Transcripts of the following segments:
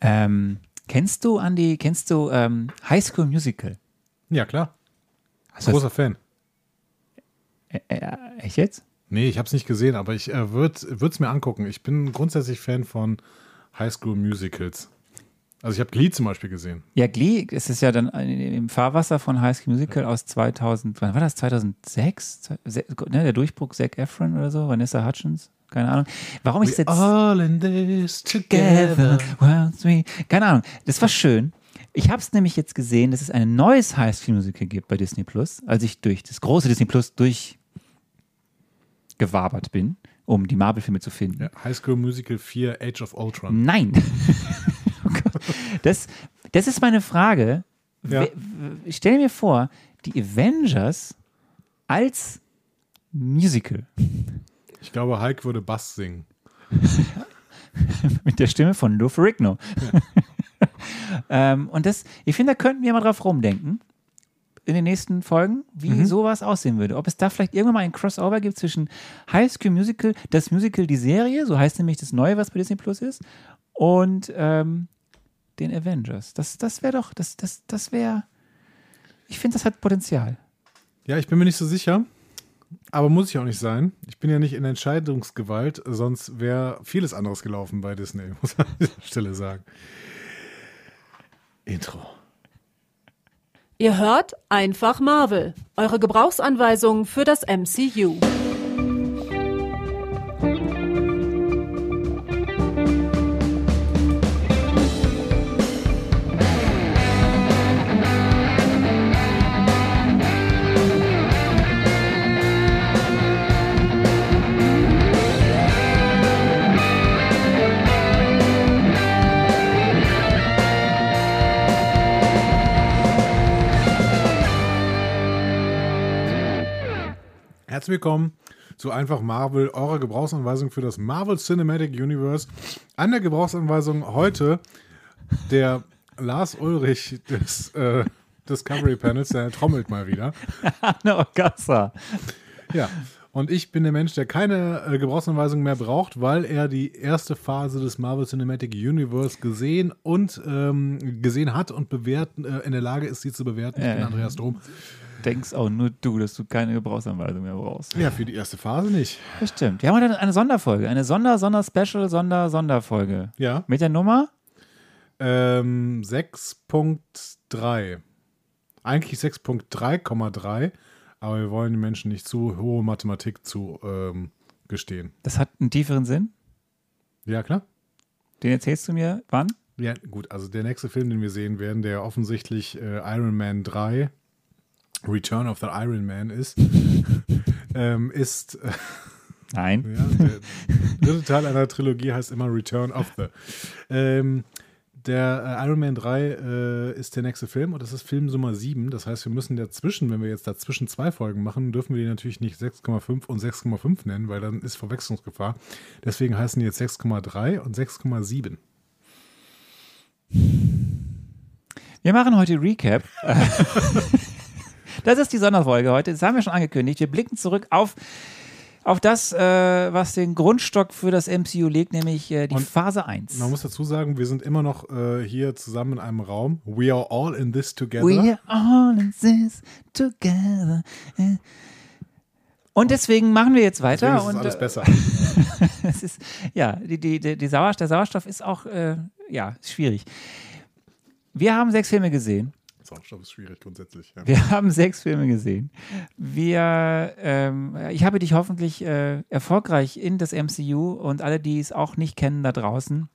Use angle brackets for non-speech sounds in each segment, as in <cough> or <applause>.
Ähm, kennst du, Andy, kennst du ähm, High School Musical? Ja, klar. Das- Großer Fan. Äh, äh, echt jetzt? Nee, ich habe es nicht gesehen, aber ich äh, würde es mir angucken. Ich bin grundsätzlich Fan von Highschool Musicals. Also ich habe Glee zum Beispiel gesehen. Ja, Glee, es ist ja dann im Fahrwasser von High School Musical aus 2000, wann war das? 2006? Zwei- se- Ne, der Durchbruch Zac Efron oder so, Vanessa Hutchins? Keine Ahnung. Warum ich es jetzt all in this together, sweet. Keine Ahnung. Das war schön. Ich habe es nämlich jetzt gesehen, dass es ein neues High School Musical gibt bei Disney Plus, als ich durch das große Disney Plus durchgewabert bin, um die Marvel-Filme zu finden. Ja, Highschool Musical 4 Age of Ultron. Nein. <laughs> oh das, das ist meine Frage. Ja. Ich stelle mir vor, die Avengers als Musical Ich glaube, Hulk würde Bass singen. <laughs> mit der Stimme von Lou Ferrigno. <laughs> ähm, und das, ich finde, da könnten wir mal drauf rumdenken in den nächsten Folgen, wie sowas aussehen würde. Ob es da vielleicht irgendwann mal ein Crossover gibt zwischen High School Musical, das Musical, die Serie, so heißt nämlich das Neue, was bei Disney Plus ist, und ähm, den Avengers. Das, das wäre doch, das, das, das wäre, ich finde, das hat Potenzial. Ja, ich bin mir nicht so sicher. Aber muss ich auch nicht sein. Ich bin ja nicht in Entscheidungsgewalt, sonst wäre vieles anderes gelaufen bei Disney, <laughs> muss man an dieser Stelle sagen. Intro. Ihr hört einfach Marvel, eure Gebrauchsanweisung für das MCU. Herzlich willkommen zu Einfach Marvel, eurer Gebrauchsanweisung für das Marvel Cinematic Universe. An der Gebrauchsanweisung heute der Lars Ulrich des äh, Discovery Panels, der trommelt mal wieder. <laughs> Anne Orgassa. Ja. Und ich bin der Mensch, der keine äh, Gebrauchsanweisung mehr braucht, weil er die erste Phase des Marvel Cinematic Universe gesehen und ähm, gesehen hat und bewerten, äh, in der Lage ist, sie zu bewerten. Ich bin Äh. Andreas Dom. Denkst auch nur du, dass du keine Gebrauchsanweisung mehr brauchst. Ja, für die erste Phase nicht. Das stimmt. Wir haben heute eine Sonderfolge, eine Sonder, Sonder, Special, Sonder, Sonderfolge. Ja. Mit der Nummer? Ähm, 6.3. Eigentlich 6.3,3, aber wir wollen den Menschen nicht zu hohe Mathematik zu ähm, gestehen. Das hat einen tieferen Sinn. Ja, klar. Den erzählst du mir wann? Ja, gut, also der nächste Film, den wir sehen werden, der offensichtlich äh, Iron Man 3, Return of the Iron Man ist, <laughs> ähm, ist, äh, Nein. ja, der dritte Teil einer Trilogie heißt immer Return of the. Ähm, der äh, Iron Man 3 äh, ist der nächste Film und das ist Film Nummer 7. Das heißt, wir müssen dazwischen, wenn wir jetzt dazwischen zwei Folgen machen, dürfen wir die natürlich nicht 6,5 und 6,5 nennen, weil dann ist Verwechslungsgefahr. Deswegen heißen die jetzt 6,3 und 6,7. Wir machen heute Recap. <laughs> <laughs> das ist die Sonderfolge heute. Das haben wir schon angekündigt. Wir blicken zurück auf, auf das, äh, was den Grundstock für das MCU legt, nämlich äh, die Und Phase 1. Man muss dazu sagen, wir sind immer noch äh, hier zusammen in einem Raum. We are all in this together. We are all in this together. Und deswegen machen wir jetzt weiter. Deswegen ist und, alles äh, besser. <laughs> es ist, ja, die, die, die, die Sauerstoff, der Sauerstoff ist auch, äh, ja, schwierig. Wir haben sechs Filme gesehen. Sauerstoff ist schwierig grundsätzlich. Ja. Wir haben sechs Filme gesehen. Wir, ähm, ich habe dich hoffentlich äh, erfolgreich in das MCU und alle, die es auch nicht kennen da draußen,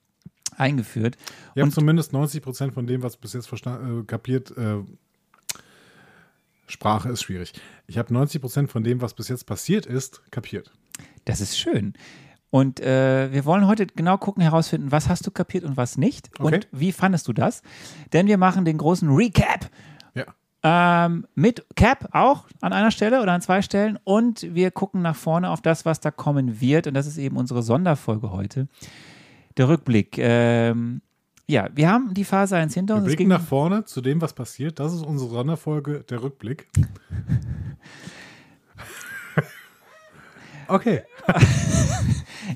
eingeführt. Ihr habt Und- zumindest 90 Prozent von dem, was bis jetzt äh, kapiert, äh, Sprache ist schwierig. Ich habe 90 Prozent von dem, was bis jetzt passiert ist, kapiert. Das ist schön. Und äh, wir wollen heute genau gucken, herausfinden, was hast du kapiert und was nicht. Okay. Und wie fandest du das? Denn wir machen den großen Recap Ja. Ähm, mit Cap auch an einer Stelle oder an zwei Stellen und wir gucken nach vorne auf das, was da kommen wird und das ist eben unsere Sonderfolge heute. Der Rückblick. Ähm, ja, wir haben die Phase 1 hinter Wir uns. Es blicken nach vorne zu dem, was passiert. Das ist unsere Sonderfolge, der Rückblick. <laughs> okay. <laughs>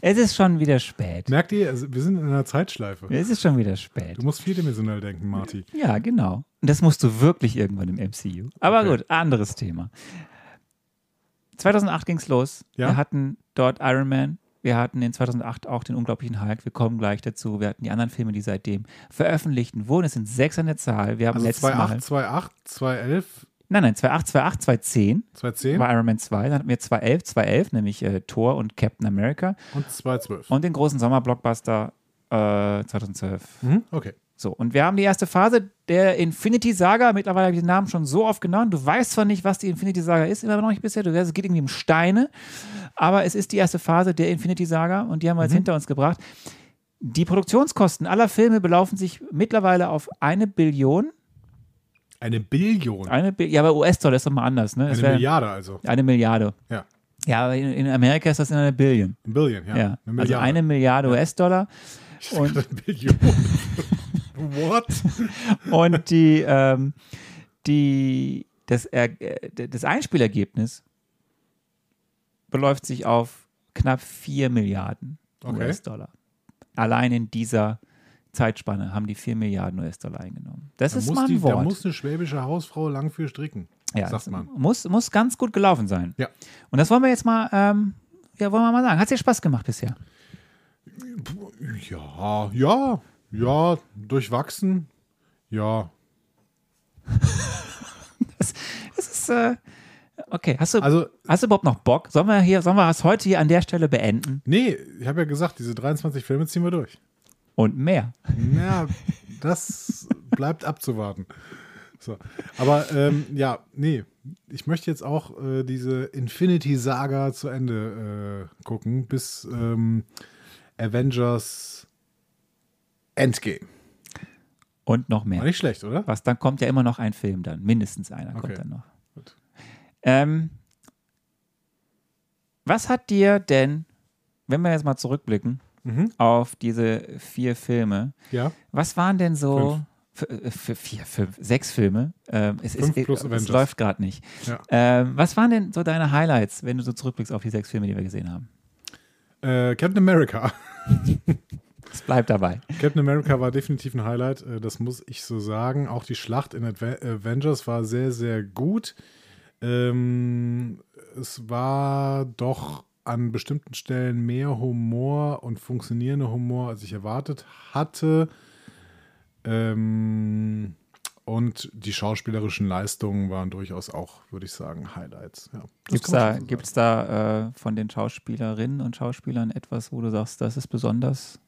Es ist schon wieder spät. Merkt ihr, also wir sind in einer Zeitschleife. Es ist schon wieder spät. Du musst vierdimensional denken, Marty. Ja, genau. Und das musst du wirklich irgendwann im MCU. Aber Okay. gut, anderes Thema. 2008 ging's los. Ja. Wir hatten dort Iron Man. Wir hatten in 2008 auch den unglaublichen Hulk. Wir kommen gleich dazu. Wir hatten die anderen Filme, die seitdem veröffentlicht wurden. Es sind sechs an der Zahl. Wir haben Also letztes Mal. 2.8, 2.8, 2.11, Nein, nein, 2008, 2008, 2010 2.10 war Iron Man 2. Dann hatten wir 2011, 2011, nämlich äh, Thor und Captain America. und 2.12. Und den großen Sommerblockbuster äh, 2012. Mhm, okay. So, und wir haben die erste Phase der Infinity Saga. Mittlerweile habe ich den Namen schon so oft genannt. Du weißt zwar nicht, was die Infinity Saga ist, immer noch nicht bisher. Du weißt, es geht irgendwie um Steine. Aber es ist die erste Phase der Infinity Saga und die haben wir jetzt hinter uns gebracht. Die Produktionskosten aller Filme belaufen sich mittlerweile auf eine Billion. Eine Billion. Eine Bi ja, aber US-Dollar ist doch mal anders. Ne? Eine Milliarde also. Eine Milliarde. Ja. Ja, aber in, in Amerika ist das in einer Billion. Ein Billion, ja. Ja. Eine also eine Milliarde US-Dollar. und- Eine Billion. <laughs> What? Und die, ähm, die, das, er, äh, das Einspielergebnis beläuft sich auf knapp 4 Milliarden Okay. US-Dollar. Allein in dieser Zeitspanne haben die 4 Milliarden US-Dollar eingenommen. Das Da ist mal ein die, da Wort. muss eine schwäbische Hausfrau lang für stricken. ja, sagt das man. Muss, muss ganz gut gelaufen sein. Ja. Und das wollen wir jetzt mal, ähm, ja, wollen wir mal sagen. Hat es dir Spaß gemacht bisher? Ja, ja, ja, durchwachsen. Ja. <laughs> Es ist, äh, okay. Hast du, Also, hast du überhaupt noch Bock? Sollen wir hier, sollen wir das heute hier an der Stelle beenden? nee, ich habe ja gesagt, diese 23 Filme ziehen wir durch. Und mehr. Ja, das bleibt abzuwarten. So. Aber ähm, ja, nee, ich möchte jetzt auch äh, diese Infinity Saga zu Ende äh, gucken, bis ähm, Avengers Endgame. Und noch War mehr. nicht schlecht, oder? Was, dann kommt ja immer noch ein Film dann. Mindestens einer Okay. kommt dann noch. Gut. Ähm, was hat dir denn, wenn wir jetzt mal zurückblicken Mhm. auf diese vier Filme, Ja. was waren denn so für, äh, vier, fünf, sechs Filme? Ähm, es, Fünf ist, plus es läuft gerade nicht. Ja. Ähm, was waren denn so deine Highlights, wenn du so zurückblickst auf die sechs Filme, die wir gesehen haben? Äh, Captain America. <laughs> Es bleibt dabei. Captain America war definitiv ein Highlight, äh, das muss ich so sagen. Auch die Schlacht in Avengers war sehr, sehr gut. Ähm, es war doch an bestimmten Stellen mehr Humor und funktionierender Humor, als ich erwartet hatte. Ähm, und die schauspielerischen Leistungen waren durchaus auch, würde ich sagen, Highlights. Ja, Gibt es da, so gibt's da äh, von den Schauspielerinnen und Schauspielern etwas, wo du sagst, das ist besonders?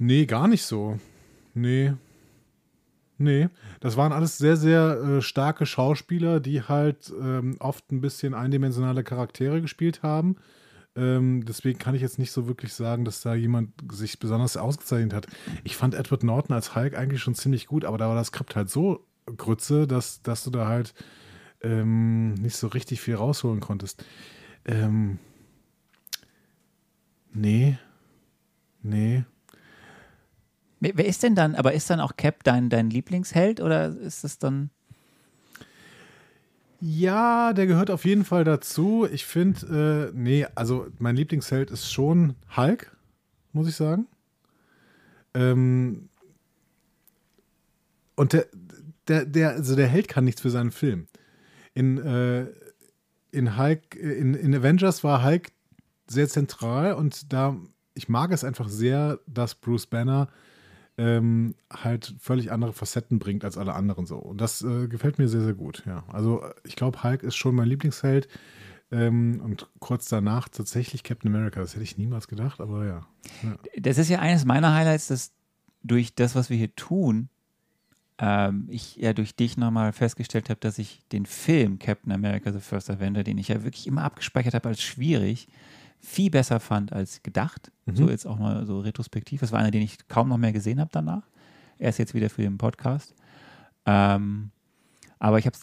Nee, gar nicht so. Nee. Nee. Das waren alles sehr, sehr äh, starke Schauspieler, die halt ähm, oft ein bisschen eindimensionale Charaktere gespielt haben. Ähm, deswegen kann ich jetzt nicht so wirklich sagen, dass da jemand sich besonders ausgezeichnet hat. Ich fand Edward Norton als Hulk eigentlich schon ziemlich gut, aber da war das Skript halt so Grütze, dass, dass du da halt ähm, nicht so richtig viel rausholen konntest. Ähm, nee. Nee. Wer, ist denn dann, aber ist dann auch Cap dein, dein Lieblingsheld oder ist es dann. Ja, der gehört auf jeden Fall dazu. Ich finde, äh, nee, also mein Lieblingsheld ist schon Hulk, muss ich sagen. Ähm, und der, der, der, also der Held kann nichts für seinen Film. In, äh, in Hulk, in, in Avengers war Hulk sehr zentral und da, ich mag es einfach sehr, dass Bruce Banner ähm, halt völlig andere Facetten bringt als alle anderen so. Und das äh, gefällt mir sehr, sehr gut, ja. Also ich glaube, Hulk ist schon mein Lieblingsheld. Ähm, und kurz danach tatsächlich Captain America. Das hätte ich niemals gedacht, aber ja. Das ist ja eines meiner Highlights, dass durch das, was wir hier tun, ähm, ich ja durch dich nochmal festgestellt habe, dass ich den Film Captain America The First Avenger, den ich ja wirklich immer abgespeichert habe als schwierig, viel besser fand als gedacht. So jetzt auch mal so retrospektiv. Das war einer, den ich kaum noch mehr gesehen habe danach. Erst jetzt wieder für den Podcast. Ähm, aber ich habe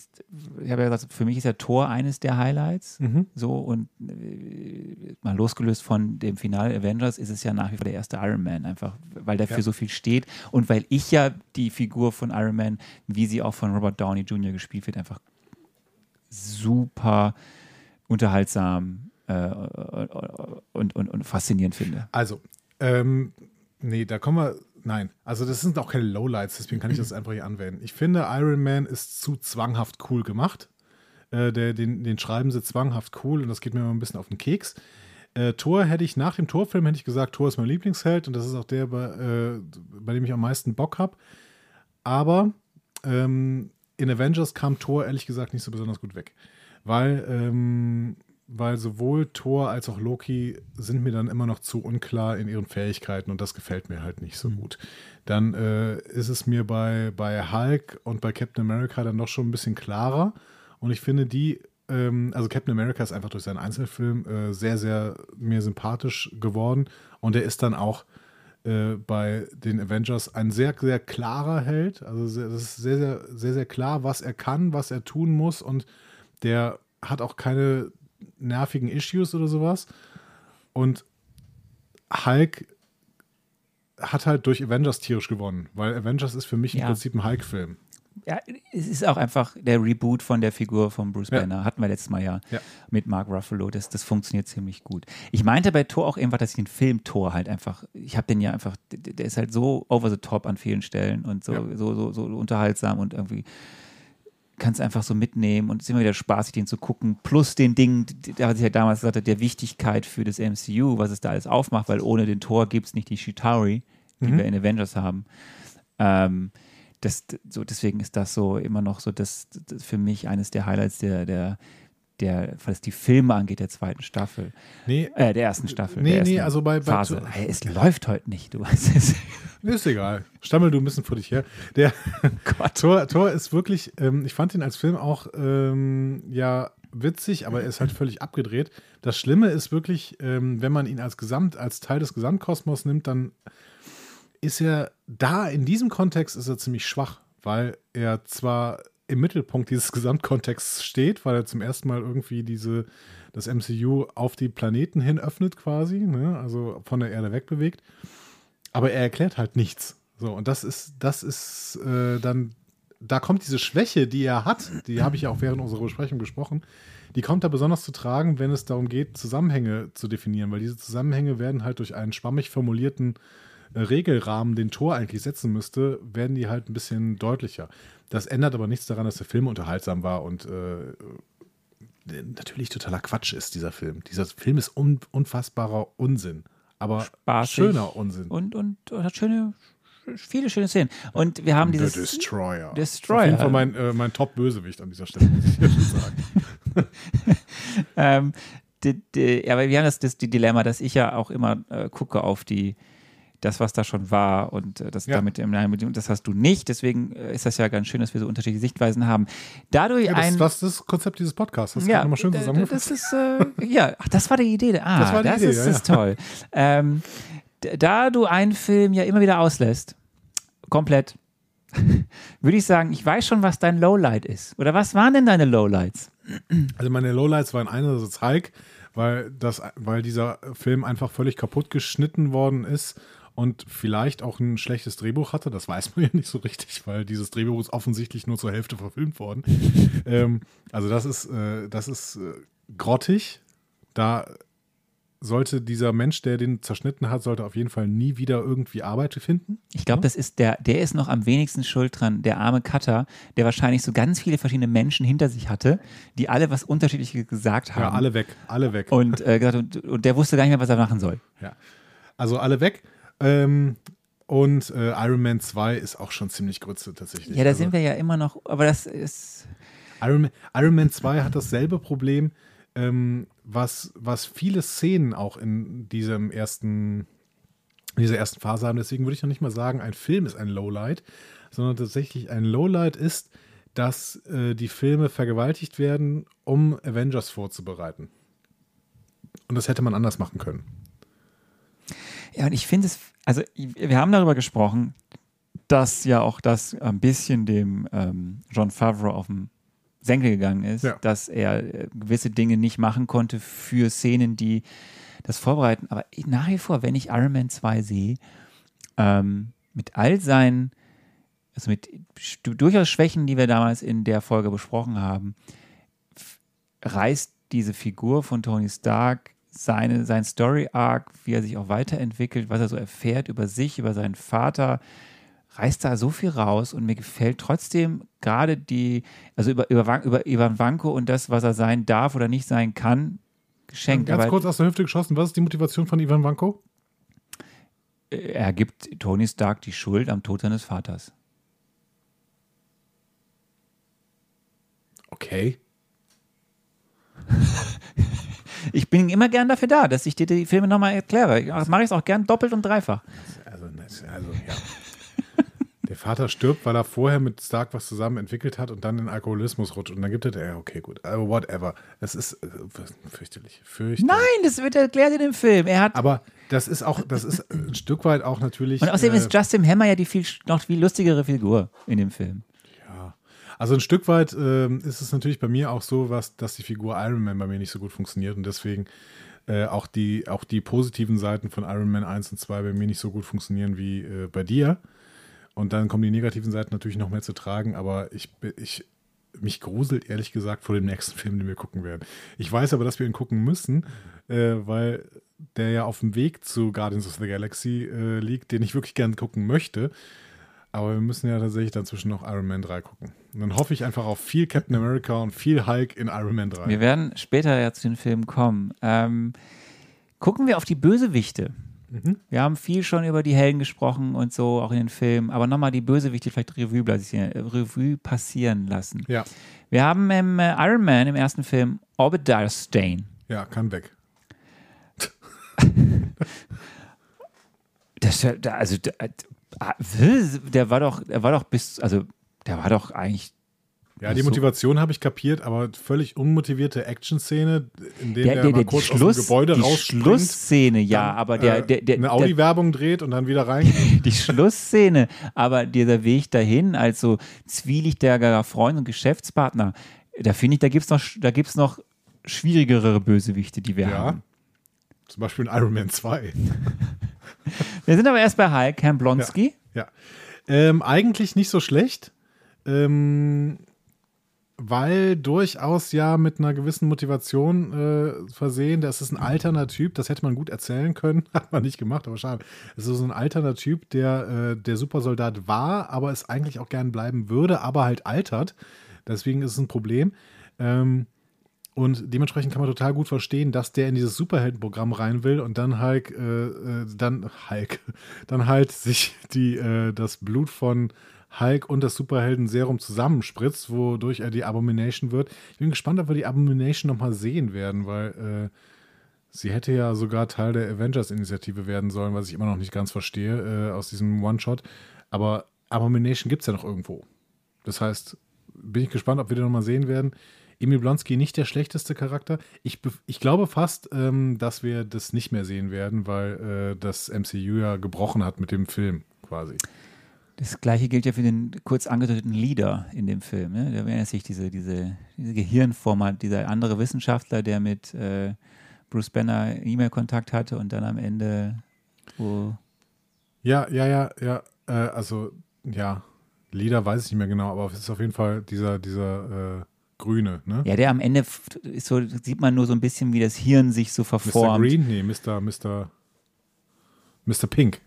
ich hab ja gesagt, für mich ist der Tor eines der Highlights. Mhm. So und äh, mal losgelöst von dem Finale Avengers ist es ja nach wie vor der erste Iron Man, einfach weil der Ja. für so viel steht und weil ich ja die Figur von Iron Man, wie sie auch von Robert Downey Jr. gespielt wird, einfach super unterhaltsam, äh, und, und, und faszinierend finde. Also, ähm, nee, da kommen wir. Nein, also das sind auch keine Lowlights, deswegen kann ich das einfach hier anwenden. Ich finde, Iron Man ist zu zwanghaft cool gemacht. Äh, der, den, den schreiben sie zwanghaft cool und das geht mir immer ein bisschen auf den Keks. Äh, Thor hätte ich nach dem Torfilm hätte ich gesagt, Thor ist mein Lieblingsheld und das ist auch der, bei, äh, bei dem ich am meisten Bock habe. Aber ähm, in Avengers kam Thor ehrlich gesagt nicht so besonders gut weg. Weil ähm, weil sowohl Thor als auch Loki sind mir dann immer noch zu unklar in ihren Fähigkeiten und das gefällt mir halt nicht so mhm. gut. Dann äh, ist es mir bei, bei Hulk und bei Captain America dann doch schon ein bisschen klarer und ich finde die, ähm, also Captain America ist einfach durch seinen Einzelfilm äh, sehr, sehr mir sympathisch geworden und er ist dann auch äh, bei den Avengers ein sehr, sehr klarer Held. Also sehr, das ist sehr, sehr, sehr, sehr klar, was er kann, was er tun muss und der hat auch keine nervigen Issues oder sowas. Und Hulk hat halt durch Avengers tierisch gewonnen, weil Avengers ist für mich im ja. Prinzip ein Hulk-Film. Ja, es ist auch einfach der Reboot von der Figur von Bruce ja. Banner. Hatten wir letztes Mal ja, ja, mit Mark Ruffalo. Das, das funktioniert ziemlich gut. Ich meinte bei Thor auch einfach, dass ich den Film Thor halt einfach, ich habe den ja einfach, der ist halt so over the top an vielen Stellen und so, ja. so, so, so unterhaltsam und irgendwie kannst einfach so mitnehmen und es ist immer wieder spaßig, den zu gucken. Plus den Dingen, was ich ja damals gesagt habe, der Wichtigkeit für das MCU, was es da alles aufmacht, weil ohne den Tor gibt es nicht die Shitari, die mhm. wir in Avengers haben. Ähm, das, so, deswegen ist das so immer noch so das, das für mich eines der Highlights der, der, der, was die Filme angeht, der zweiten Staffel. Nee. Äh, der ersten Staffel. Nee, nee, also bei, bei Phase. Hey, es läuft heute nicht, du weißt es. <laughs> Ist egal. Stammel du ein bisschen vor dich her. Der <laughs> Tor, Tor ist wirklich, ähm, ich fand ihn als Film auch ähm, ja witzig, aber er ist halt völlig abgedreht. Das Schlimme ist wirklich, ähm, wenn man ihn als Gesamt, als Teil des Gesamtkosmos nimmt, dann ist er da in diesem Kontext ist er ziemlich schwach, weil er zwar im Mittelpunkt dieses <laughs> Gesamtkontexts steht, weil er zum ersten Mal irgendwie diese, das MCU auf die Planeten hin öffnet quasi, ne? also von der Erde wegbewegt. Aber er erklärt halt nichts. So, und das ist, das ist äh, dann, da kommt diese Schwäche, die er hat, die habe ich ja auch während unserer Besprechung gesprochen, die kommt da besonders zu tragen, wenn es darum geht, Zusammenhänge zu definieren, weil diese Zusammenhänge werden halt durch einen schwammig formulierten äh, Regelrahmen, den Tor eigentlich setzen müsste, werden die halt ein bisschen deutlicher. Das ändert aber nichts daran, dass der Film unterhaltsam war und äh, natürlich totaler Quatsch ist, dieser Film. Dieser Film ist un unfassbarer Unsinn, aber Spaßig schöner Unsinn. Und, und, und hat schöne, viele schöne Szenen. Und wir haben dieses. The Destroyer. Destroyer. Auf jeden Fall mein, äh, mein Top-Bösewicht an dieser Stelle, muss ich hier schon sagen. <laughs> ähm, die, die, aber wir haben das, das die Dilemma, dass ich ja auch immer äh, gucke auf die das, was da schon war und äh, das ja. damit im das hast du nicht. Deswegen äh, ist das ja ganz schön, dass wir so unterschiedliche Sichtweisen haben. Dadurch ja, das, ein. Das ist das Konzept dieses Podcasts. Das ja, nochmal schön zusammengefasst. Das ist, äh, ja, ach, das war die Idee. Ah, das, war die das Idee, ist, ja, ist toll. ähm, da du einen Film ja immer wieder auslässt, komplett, <laughs> würde ich sagen, ich weiß schon, was dein Lowlight ist. Oder was waren denn deine Lowlights? Also meine Lowlights waren einerseits Hulk, weil, das, weil dieser Film einfach völlig kaputt geschnitten worden ist und vielleicht auch ein schlechtes Drehbuch hatte. Das weiß man <laughs> ja nicht so richtig, weil dieses Drehbuch ist offensichtlich nur zur Hälfte verfilmt worden. <laughs> ähm, also das ist, äh, das ist äh, grottig. Da sollte dieser Mensch, der den zerschnitten hat, sollte auf jeden Fall nie wieder irgendwie Arbeit finden. Ich glaube, das ist der, der ist noch am wenigsten schuld dran, der arme Cutter, der wahrscheinlich so ganz viele verschiedene Menschen hinter sich hatte, die alle was Unterschiedliches gesagt haben. Ja, alle weg, alle weg. Und, äh, und, und der wusste gar nicht mehr, was er machen soll. Ja. Also alle weg. Ähm, und äh, Iron Man 2 ist auch schon ziemlich grütze tatsächlich. Ja, da also, sind wir ja immer noch, aber das ist. Iron Man, Iron Man 2 hat dasselbe Problem, ähm, was, was viele Szenen auch in diesem ersten, in dieser ersten Phase haben. Deswegen würde ich noch nicht mal sagen, ein Film ist ein Lowlight, sondern tatsächlich ein Lowlight ist, dass äh, die Filme vergewaltigt werden, um Avengers vorzubereiten. Und das hätte man anders machen können. Ja, und ich finde es, also wir haben darüber gesprochen, dass ja auch das ein bisschen dem ähm, John Favreau auf den Senkel gegangen ist, ja. dass er äh, gewisse Dinge nicht machen konnte für Szenen, die das vorbereiten. Aber nach wie vor, wenn ich Iron Man 2 sehe, ähm, mit all seinen, also mit durchaus Schwächen, die wir damals in der Folge besprochen haben, reißt diese Figur von Tony Stark, seine, sein Story-Arc, wie er sich auch weiterentwickelt, was er so erfährt über sich, über seinen Vater, reißt da so viel raus und mir gefällt trotzdem gerade die, also über, über, über Ivan Vanko und das, was er sein darf oder nicht sein kann, geschenkt. Ganz Aber kurz aus der Hüfte geschossen, was ist die Motivation von Ivan Vanko? er gibt Tony Stark die Schuld am Tod seines Vaters. Okay. <laughs> Ich bin immer gern dafür da, dass ich dir die Filme nochmal erkläre. Das mache ich auch gern doppelt und dreifach. Also, also ja. <laughs> Der Vater stirbt, weil er vorher mit Stark was zusammen entwickelt hat und dann in Alkoholismus rutscht. Und dann gibt er, ja, okay, gut, also whatever. Das ist äh, fürchterlich. fürchterlich. Nein, das wird erklärt in dem Film. Er hat Aber das ist auch, das ist ein Stück weit auch natürlich. und außerdem äh, ist Justin Hammer ja die viel, noch viel lustigere Figur in dem Film. Also ein Stück weit ähm, ist es natürlich bei mir auch so, was, dass die Figur Iron Man bei mir nicht so gut funktioniert und deswegen äh, auch, die, auch die positiven Seiten von Iron Man 1 und 2 bei mir nicht so gut funktionieren wie äh, bei dir. Und dann kommen die negativen Seiten natürlich noch mehr zu tragen, aber ich, ich mich gruselt ehrlich gesagt vor dem nächsten <laughs> Film, den wir gucken werden. Ich weiß aber, dass wir ihn gucken müssen, äh, weil der ja auf dem Weg zu Guardians of the Galaxy äh, liegt, den ich wirklich gerne gucken möchte. Aber wir müssen ja tatsächlich dazwischen noch Iron Man 3 gucken. Und dann hoffe ich einfach auf viel Captain America und viel Hulk in Iron Man 3. Wir werden später ja zu den Filmen kommen. Ähm, gucken wir auf die Bösewichte. Mhm. Wir haben viel schon über die Helden gesprochen und so, auch in den Filmen, aber nochmal die Bösewichte vielleicht Revue, passieren- äh, Revue passieren lassen. Ja, Wir haben im äh, Iron Man im ersten Film Obadiah Stane. ja, kann weg. <laughs> Das, äh, da- also, der, äh, der war doch, der war doch bis, also, der war doch eigentlich Ja, die so. Motivation habe ich kapiert, aber völlig unmotivierte Action-Szene, in der der, der, der, kurz aus Schluss, dem Gebäude die. Schlussszene, ja, dann, aber der, äh, der, der, eine Audi-Werbung dreht und dann wieder reingeht. <laughs> die Schlussszene, aber dieser Weg dahin als so zwielichtiger Freund und Geschäftspartner, da finde ich, da gibt es noch, da gibt's noch schwierigere Bösewichte, die wir ja. haben. Zum Beispiel in Iron Man 2. <laughs> Wir sind aber erst bei Hulk, Herrn Blonsky. Ja. Ähm, eigentlich nicht so schlecht. Ähm, weil durchaus ja mit einer gewissen Motivation äh, versehen. Das ist ein alterner Typ, das hätte man gut erzählen können, <laughs> hat man nicht gemacht, aber schade. Es ist so ein alterner Typ, der äh, der Supersoldat war, aber es eigentlich auch gern bleiben würde, aber halt altert. Deswegen ist es ein Problem. Ähm, und dementsprechend kann man total gut verstehen, dass der in dieses Superheldenprogramm rein will und dann äh, äh, dann Hulk, <laughs> dann halt sich die, äh, das Blut von Hulk und das Superhelden-Serum zusammenspritzt, wodurch er die Abomination wird. Ich bin gespannt, ob wir die Abomination nochmal sehen werden, weil äh, sie hätte ja sogar Teil der Avengers-Initiative werden sollen, was ich immer noch nicht ganz verstehe äh, aus diesem One-Shot. Aber Abomination gibt es ja noch irgendwo. Das heißt, bin ich gespannt, ob wir den nochmal sehen werden. Emil Blonsky nicht der schlechteste Charakter. Ich, ich glaube fast, ähm, dass wir das nicht mehr sehen werden, weil äh, das MCU ja gebrochen hat mit dem Film quasi. Das gleiche gilt ja für den kurz angedeuteten Leader in dem Film. Ne? Da erinnert sich diese, diese, diese Gehirnformat, dieser andere Wissenschaftler, der mit äh, Bruce Banner E-Mail-Kontakt hatte und dann am Ende, wo Ja, ja, ja, ja. Äh, also, ja, Lieder weiß ich nicht mehr genau, aber es ist auf jeden Fall dieser, dieser äh, Grüne, ne? Ja, der am Ende ist so, sieht man nur so ein bisschen, wie das Hirn sich so Mr. verformt. Green? Nee, Mr. Mr. Mr. Pink.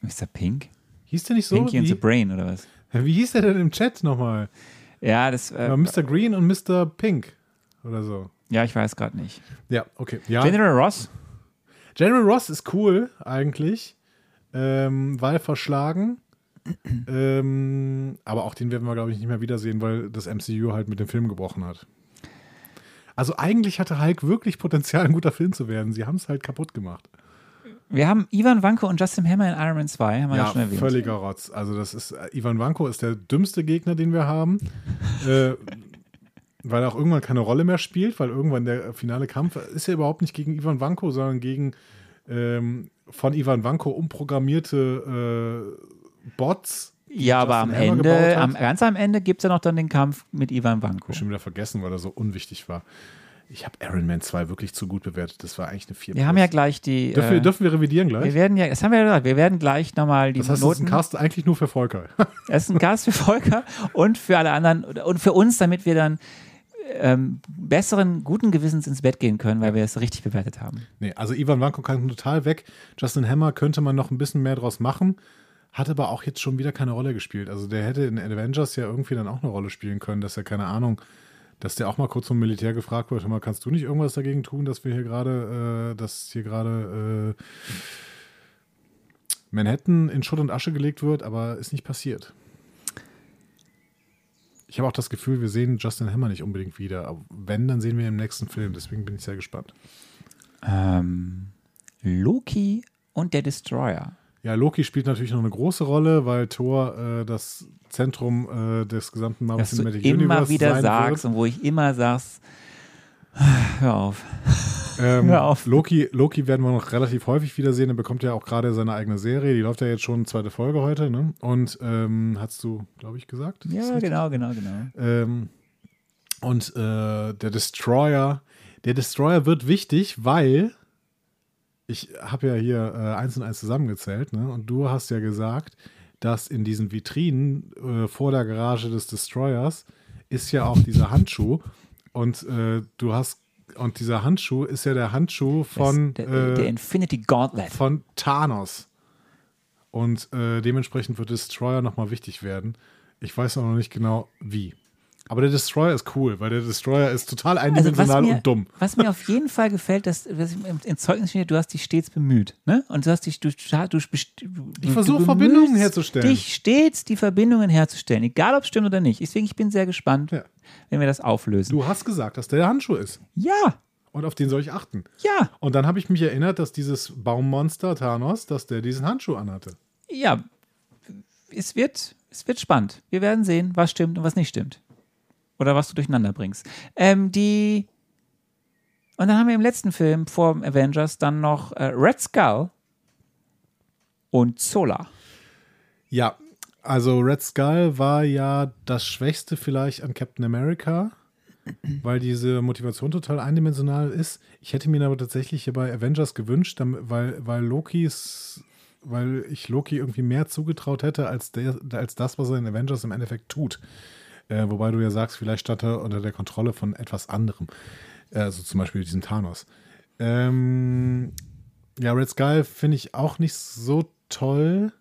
Mr. Pink? Hieß der nicht so? Pinky and the Wie, Brain oder was? wie hieß der denn im Chat nochmal? Ja, das, äh, Mr. Green und Mr. Pink oder so. ja, ich weiß gerade nicht. Ja, okay. Ja. General Ross? General Ross ist cool eigentlich, ähm, weil verschlagen. <clears throat> ähm, aber auch den werden wir, glaube ich, nicht mehr wiedersehen, weil das MCU halt mit dem Film gebrochen hat. Also eigentlich hatte Hulk wirklich Potenzial, ein guter Film zu werden. Sie haben es halt kaputt gemacht. Wir haben Ivan Vanko und Justin Hammer in Iron Man 2, haben wir ja, schon erwähnt. völliger Rotz. Also das ist, äh, Ivan Vanko ist der dümmste Gegner, den wir haben. <laughs> äh, weil er auch irgendwann keine Rolle mehr spielt, weil irgendwann der finale Kampf ist ja überhaupt nicht gegen Ivan Vanko, sondern gegen ähm, von Ivan Vanko umprogrammierte äh, Bots. Ja, aber am Hammer Ende, am, ganz am Ende gibt es ja noch dann den Kampf mit Ivan Vanko. Ich schon wieder vergessen, weil er so unwichtig war. Ich habe Iron Man 2 wirklich zu gut bewertet. Das war eigentlich eine 4. Wir haben ja gleich die. dürfen, wir, äh, dürfen wir revidieren wir gleich? werden ja, das haben wir ja gesagt, wir werden gleich nochmal die Das heißt, das ist Noten. ein Cast eigentlich nur für Volker. <laughs> Es ist ein Cast für Volker und für alle anderen und für uns, damit wir dann ähm, besseren, guten Gewissens ins Bett gehen können, weil wir es richtig bewertet haben. Nee, also Ivan Vanko kann total weg. Justin Hammer könnte man noch ein bisschen mehr draus machen, hat aber auch jetzt schon wieder keine Rolle gespielt. Also der hätte in Avengers ja irgendwie dann auch eine Rolle spielen können, dass er, keine Ahnung, dass der auch mal kurz vom Militär gefragt wird, hör mal, kannst du nicht irgendwas dagegen tun, dass wir hier gerade, äh, dass hier gerade äh, Manhattan in Schutt und Asche gelegt wird, aber ist nicht passiert. Ich habe auch das Gefühl, wir sehen Justin Hammer nicht unbedingt wieder. Aber wenn, dann sehen wir ihn im nächsten Film. Deswegen bin ich sehr gespannt. Ähm, Loki und der Destroyer. Ja, Loki spielt natürlich noch eine große Rolle, weil Thor äh, das Zentrum äh, des gesamten Marvel Was du Cinematic immer Universe wieder sagst wird. und wo ich immer sagst, hör auf. Ähm, Hör auf. Loki, Loki werden wir noch relativ häufig wiedersehen. Er bekommt ja auch gerade seine eigene Serie. Die läuft ja jetzt schon zweite Folge heute. Ne? Und ähm, hast du, glaube ich, gesagt? Ja, genau, genau, genau. Ähm, und äh, der Destroyer, der Destroyer wird wichtig, weil ich habe ja hier äh, eins und eins zusammengezählt, ne? Und du hast ja gesagt, dass in diesen Vitrinen äh, vor der Garage des Destroyers ist ja auch dieser Handschuh. Und äh, du hast und dieser Handschuh ist ja der Handschuh von, der, der äh, Infinity Gauntlet. von Thanos. Und äh, dementsprechend wird Destroyer nochmal wichtig werden. Ich weiß auch noch nicht genau wie. Aber der Destroyer ist cool, weil der Destroyer ist total Also eindimensional mir, und dumm. was mir auf jeden Fall gefällt, dass, dass im, im Zeugnis steht, du hast dich stets bemüht. Ne? Und du hast dich, du, du, du, Ich versuche, Verbindungen herzustellen. Dich stets die Verbindungen herzustellen, egal ob es stimmt oder nicht. Deswegen ich bin sehr gespannt, Ja. wenn wir das auflösen. Du hast gesagt, dass der der Handschuh ist. Ja, Und auf den soll ich achten. ja, Und dann habe ich mich erinnert, dass dieses Baummonster Thanos, dass der diesen Handschuh anhatte. ja. Es wird, es wird spannend. Wir werden sehen, was stimmt und was nicht stimmt. Oder was du durcheinander bringst. Ähm, die. Und dann haben wir im letzten Film vor Avengers dann noch äh, Red Skull und Zola. Ja, also Red Skull war ja das Schwächste vielleicht an Captain America, <clears throat> weil diese Motivation total eindimensional ist. Ich hätte mir aber tatsächlich hier bei Avengers gewünscht, weil, weil Lokis, weil ich Loki irgendwie mehr zugetraut hätte, als, der, als das, was er in Avengers im Endeffekt tut. Äh, wobei du ja sagst, vielleicht stand er unter der Kontrolle von etwas anderem. Äh, Also zum Beispiel diesem Thanos. Ähm, ja, Red Skull finde ich auch nicht so toll.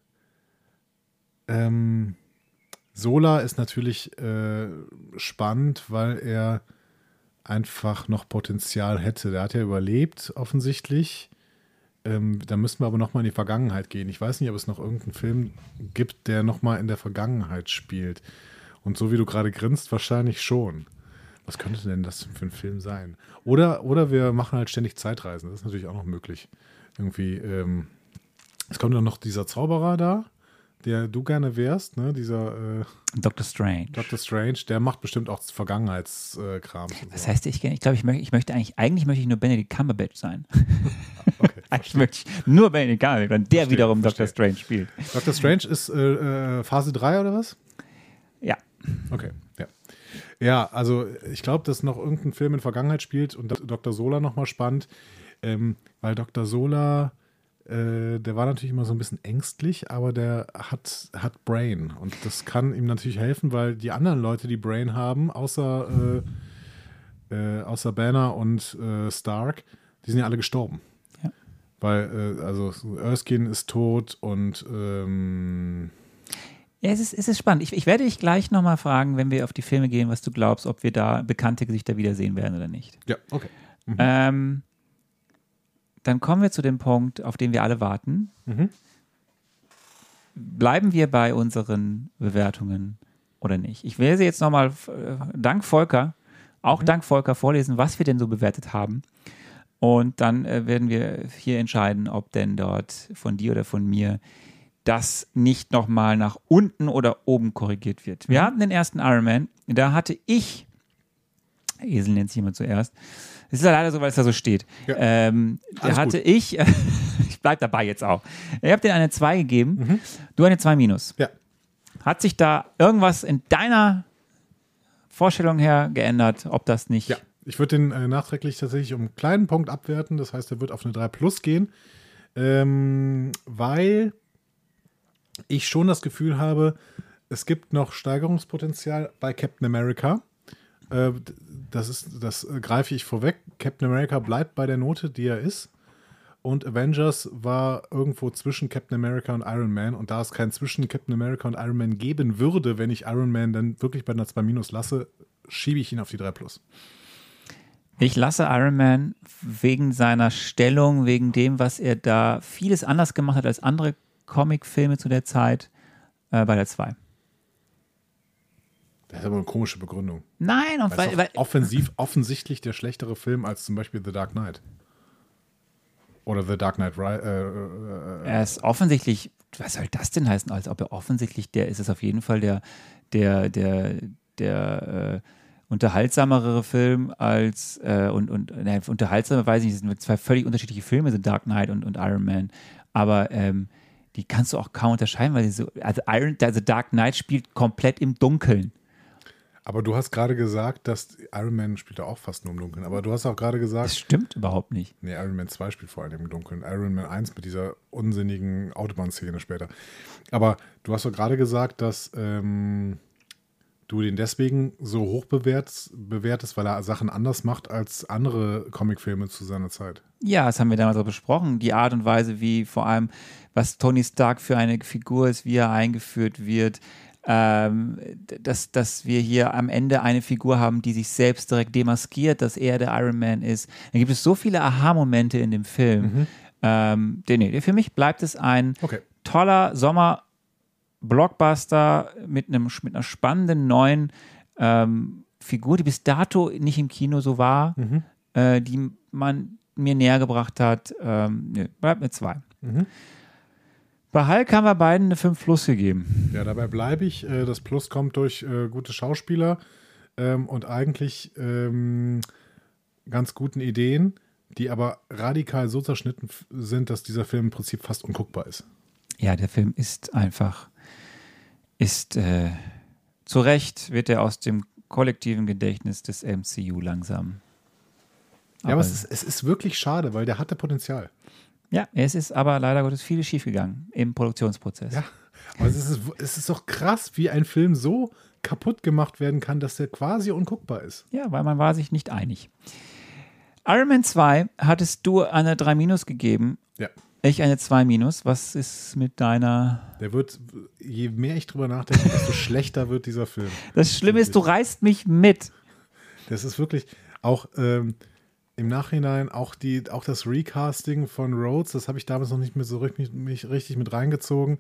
Ähm, Sola ist natürlich äh, spannend, weil er einfach noch Potenzial hätte. Der hat ja überlebt, offensichtlich. Ähm, da müssen wir aber noch mal in die Vergangenheit gehen. Ich weiß nicht, ob es noch irgendeinen Film gibt, der noch mal in der Vergangenheit spielt. Und so wie du gerade grinst, wahrscheinlich schon. Was könnte denn das für ein Film sein? Oder, oder wir machen halt ständig Zeitreisen. Das ist natürlich auch noch möglich. Irgendwie, ähm, es kommt dann noch dieser Zauberer da, der du gerne wärst, ne? Dieser äh, Doctor Strange. Dr. Strange, der macht bestimmt auch Vergangenheitskram. Das heißt, ich, ich glaube, ich, möchte, ich möchte eigentlich, eigentlich möchte ich nur Benedict Cumberbatch sein. <laughs> okay. <laughs> eigentlich möchte ich nur Benedict Cumberbatch, weil der Verstehe, wiederum verstehe. Doctor Strange spielt. Dr. Strange ist äh, äh, Phase 3 oder was? Okay, ja. Ja, also ich glaube, dass noch irgendein Film in Vergangenheit spielt und Dr. Sola nochmal spannend, ähm, weil Dr. Sola, äh, der war natürlich immer so ein bisschen ängstlich, aber der hat, hat Brain und das kann ihm natürlich helfen, weil die anderen Leute, die Brain haben, außer, äh, äh, außer Banner und äh, Stark, die sind ja alle gestorben. Ja. Weil, äh, also Erskine ist tot und ähm, Ja, es ist, es ist spannend. Ich, ich werde dich gleich nochmal fragen, wenn wir auf die Filme gehen, was du glaubst, ob wir da bekannte Gesichter wiedersehen werden oder nicht. ja, okay. Ähm, dann kommen wir zu dem Punkt, auf den wir alle warten. Mhm. Bleiben wir bei unseren Bewertungen oder nicht? Ich werde sie jetzt nochmal äh, dank Volker, auch dank Volker vorlesen, was wir denn so bewertet haben. Und dann äh, werden wir hier entscheiden, ob denn dort von dir oder von mir das nicht nochmal nach unten oder oben korrigiert wird. Wir hatten den ersten Iron Man, da hatte ich, Esel nennt sich immer zuerst, es ist ja leider so, weil es da so steht. Ja. Ähm, da hatte gut. ich, <laughs> ich bleib dabei jetzt auch. Ich habe dir eine 2 gegeben, du eine 2 minus. Ja. Hat sich da irgendwas in deiner Vorstellung her geändert, ob das nicht. Ja, ich würde den äh, nachträglich tatsächlich um einen kleinen Punkt abwerten. Das heißt, er wird auf eine 3 Plus gehen, ähm, weil ich schon das Gefühl habe, es gibt noch Steigerungspotenzial bei Captain America. äh, das, ist, das äh, greife ich vorweg. Captain America bleibt bei der Note, die er ist. Und Avengers war irgendwo zwischen Captain America und Iron Man. Und da es kein zwischen Captain America und Iron Man geben würde, wenn ich Iron Man dann wirklich bei einer 2 Minus lasse, schiebe ich ihn auf die 3 Plus. Ich lasse Iron Man wegen seiner Stellung, wegen dem, was er da vieles anders gemacht hat als andere Comicfilme zu der Zeit, äh, bei der 2. Das ist aber eine komische Begründung. Nein, und Weil, weil, weil offensiv, offensichtlich der schlechtere Film als zum Beispiel The Dark Knight. Oder The Dark Knight Ri äh, äh, er ist offensichtlich, was soll das denn heißen, als ob er offensichtlich der ist, es auf jeden Fall der, der, der, der äh, unterhaltsamere Film als äh, und, und ne, unterhaltsamer weiß ich nicht, es sind zwei völlig unterschiedliche Filme, The Dark Knight und, und Iron Man. Aber ähm, die kannst du auch kaum unterscheiden, weil sie so, also Iron, also Dark Knight spielt komplett im Dunkeln. Aber du hast gerade gesagt, dass Iron Man spielt ja auch fast nur im Dunkeln. Aber du hast auch gerade Das gesagt, stimmt überhaupt nicht. nee, Iron Man 2 spielt vor allem im Dunkeln. Iron Man 1 mit dieser unsinnigen Autobahnszene später. Aber du hast doch gerade gesagt, dass ähm, du den deswegen so hoch bewertest, bewertest, weil er Sachen anders macht als andere Comicfilme zu seiner Zeit. Ja, das haben wir damals auch besprochen. Die Art und Weise, wie vor allem, was Tony Stark für eine Figur ist, wie er eingeführt wird. Ähm, dass, dass wir hier am Ende eine Figur haben, die sich selbst direkt demaskiert, dass er der Iron Man ist. Da gibt es so viele Aha-Momente in dem Film. Ähm, nee, für mich bleibt es ein Okay. toller Sommer-Blockbuster mit, einem, mit einer spannenden neuen ähm, Figur, die bis dato nicht im Kino so war, äh, die man mir näher gebracht hat. Ähm, nö, bleibt mit zwei. Bei Hulk haben wir beiden eine 5 Plus gegeben. Ja, dabei bleibe ich. Äh, Das Plus kommt durch äh, gute Schauspieler ähm, und eigentlich ähm, ganz guten Ideen, die aber radikal so zerschnitten sind, dass dieser Film im Prinzip fast unguckbar ist. Ja, der Film ist einfach, ist äh, zu Recht wird er aus dem kollektiven Gedächtnis des MCU langsam. Ja, aber es ist, es ist wirklich schade, weil der hatte Potenzial. ja, es ist aber leider Gottes vieles schiefgegangen im Produktionsprozess. Ja, aber es ist, es ist doch krass, wie ein Film so kaputt gemacht werden kann, dass der quasi unguckbar ist. Ja, weil man war sich nicht einig. Iron Man 2 hattest du eine 3 Minus gegeben, Ja. Ich eine 2 Minus. Was ist mit deiner. Der wird, je mehr ich drüber nachdenke, desto schlechter wird dieser Film. Das Schlimme ist, du reißt mich mit. Das ist wirklich auch ähm, im Nachhinein auch die, auch das Recasting von Rhodes, das habe ich damals noch nicht mehr so richtig, mich richtig mit reingezogen.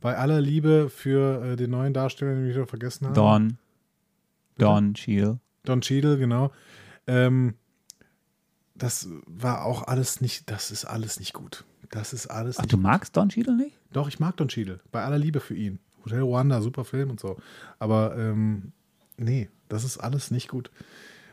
Bei aller Liebe für äh, den neuen Darsteller, den ich wieder vergessen habe. Don. Don Cheadle. Don Cheadle, genau. Ähm, das war auch alles nicht, das ist alles nicht gut. Das ist alles Ach, du magst Don Cheadle nicht? Doch, ich mag Don Cheadle. Bei aller Liebe für ihn. Hotel Rwanda, super Film und so. Aber ähm, nee, das ist alles nicht gut.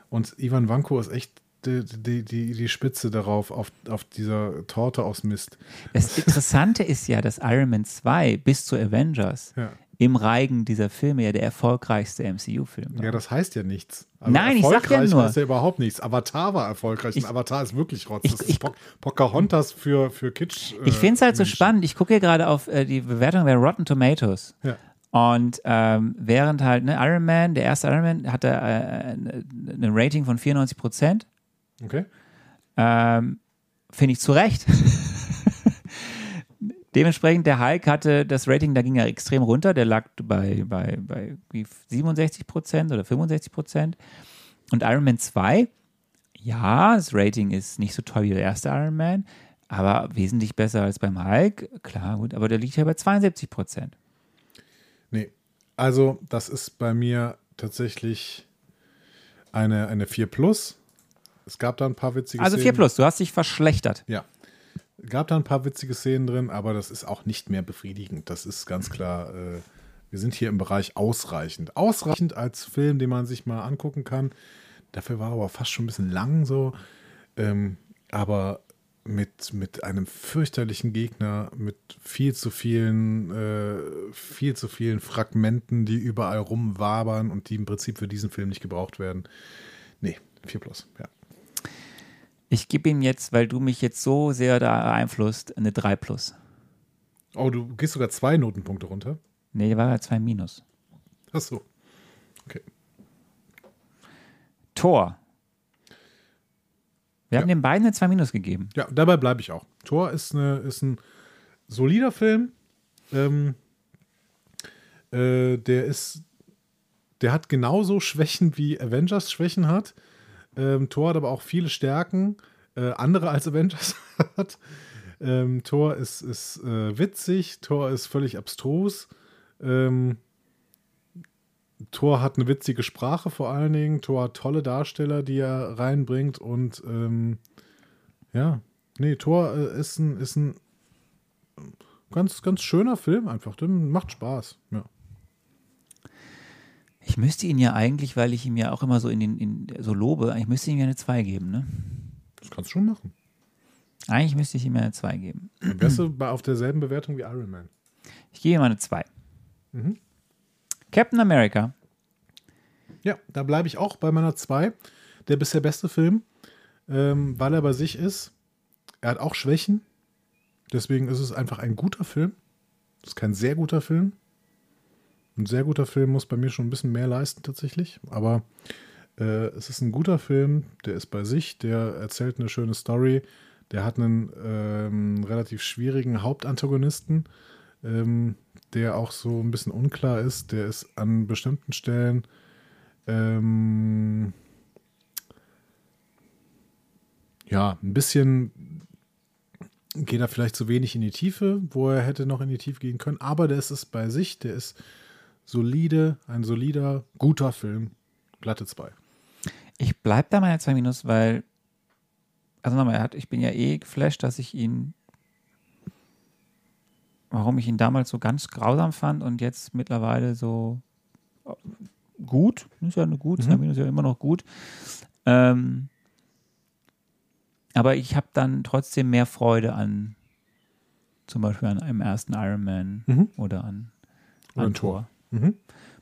Und Ivan Vanko ist echt die, die, die, die Spitze darauf, auf, auf dieser Torte aus Mist. Das Interessante ist ja, dass Iron Man 2 bis zu Avengers Ja. Im Reigen dieser Filme ja der erfolgreichste MCU-Film war. Ja, das heißt ja nichts. Also Nein, ich sag ja nur. heißt ja überhaupt nichts. Avatar war erfolgreich. Ich- und Avatar ist wirklich Rotz. ich- das ich- ist Po- Pocahontas für, für Kitsch. äh, Ich finde es halt so Menschen. spannend. Ich gucke hier gerade auf äh, die Bewertung der Rotten Tomatoes. Ja. Und ähm, während halt ne, Iron Man, der erste Iron Man, hatte äh, ein Rating von 94 Prozent. Okay. Ähm, Finde ich zu Recht. <laughs> Dementsprechend, der Hulk hatte das Rating, da ging er extrem runter. Der lag bei, bei, bei wie 67 Prozent oder 65 Prozent. Und Iron Man 2, ja, das Rating ist nicht so toll wie der erste Iron Man, aber wesentlich besser als beim Hulk. Klar, gut, aber der liegt ja bei 72 Prozent. Nee. Also, das ist bei mir tatsächlich eine, eine 4 Plus. Es gab da ein paar witzige Also 4 Szenen. plus, du hast dich verschlechtert. Ja. Gab da ein paar witzige Szenen drin, aber das ist auch nicht mehr befriedigend. Das ist ganz klar. Äh, wir sind hier im Bereich ausreichend. Ausreichend als Film, den man sich mal angucken kann. Dafür war er aber fast schon ein bisschen lang so. Ähm, aber mit, mit einem fürchterlichen Gegner, mit viel zu vielen, äh, viel zu vielen Fragmenten, die überall rumwabern und die im Prinzip für diesen Film nicht gebraucht werden. Nee, 4 plus, ja. Ich gebe ihm jetzt, weil du mich jetzt so sehr da beeinflusst, eine 3 plus. Oh, du gehst sogar zwei Notenpunkte runter. Nee, der war ja 2 minus. Ach so. Okay. Tor. Wir Ja. haben den beiden eine 2 Minus gegeben. Ja, dabei bleibe ich auch. Thor ist, eine, ist ein solider Film. Ähm, äh, der ist, der hat genauso Schwächen wie Avengers Schwächen hat. Ähm, Thor hat aber auch viele Stärken, äh, andere als Avengers <laughs> hat. Ähm, Thor ist, ist äh, witzig, Thor ist völlig abstrus. Ähm, Thor hat eine witzige Sprache vor allen Dingen. Thor hat tolle Darsteller, die er reinbringt und ähm, ja, nee, Thor äh, ist ein, ist ein ganz, ganz schöner Film einfach. Der macht Spaß. Ja. Ich müsste ihn ja eigentlich, weil ich ihm ja auch immer so in den, in, so lobe, eigentlich müsste ich ihm ja eine 2 geben, ne? Das kannst du schon machen. Eigentlich müsste ich ihm ja eine 2 geben. Dann wärst du auf derselben Bewertung wie Iron Man. Ich gebe ihm eine 2. Mhm. Captain America. Ja, da bleibe ich auch bei meiner 2. Der bisher beste Film, ähm, weil er bei sich ist. Er hat auch Schwächen. Deswegen ist es einfach ein guter Film. Es ist kein sehr guter Film. Ein sehr guter Film muss bei mir schon ein bisschen mehr leisten tatsächlich. Aber äh, es ist ein guter Film. Der ist bei sich. Der erzählt eine schöne Story. Der hat einen ähm, relativ schwierigen Hauptantagonisten, ähm, der auch so ein bisschen unklar ist. Der ist an bestimmten Stellen ähm, ja, ein bisschen geht er vielleicht zu wenig in die Tiefe, wo er hätte noch in die Tiefe gehen können, aber der ist es bei sich, der ist solide, ein solider, guter Film. Glatte 2. Ich bleibe bei meiner 2 Minus, weil, also nochmal, er hat, ich bin ja eh geflasht, dass ich ihn, warum ich ihn damals so ganz grausam fand und jetzt mittlerweile so äh, gut, ist ja eine gut, 2 Mhm. Minus ist ja immer noch gut. Ähm, aber ich habe dann trotzdem mehr Freude an, zum Beispiel an einem ersten Iron Man Mhm. oder an, Oder an Tor. Tor. Mhm.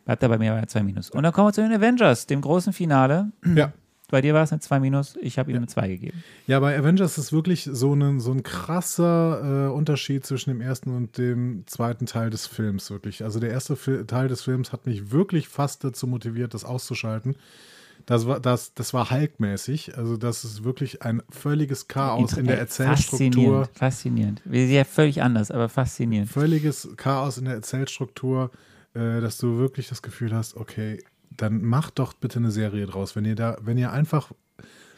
Bleibt da bei mir bei 2 Minus. Und dann kommen wir zu den Avengers, dem großen Finale. Ja. Bei dir war es eine 2 Minus, ich habe ihm eine 2 gegeben. Ja, bei Avengers ist wirklich so ein, so ein krasser äh, Unterschied zwischen dem ersten und dem zweiten Teil des Films, wirklich. Also der erste Fi Teil des Films hat mich wirklich fast dazu motiviert, das auszuschalten. Das war, das, das war Hulk-mäßig. Also das ist wirklich ein völliges Chaos in der Erzählstruktur. Faszinierend, faszinierend. Wir sind ja völlig anders, aber faszinierend. Völliges Chaos in der Erzählstruktur, äh, dass du wirklich das Gefühl hast, okay, dann macht doch bitte eine Serie draus. Wenn ihr da, wenn ihr einfach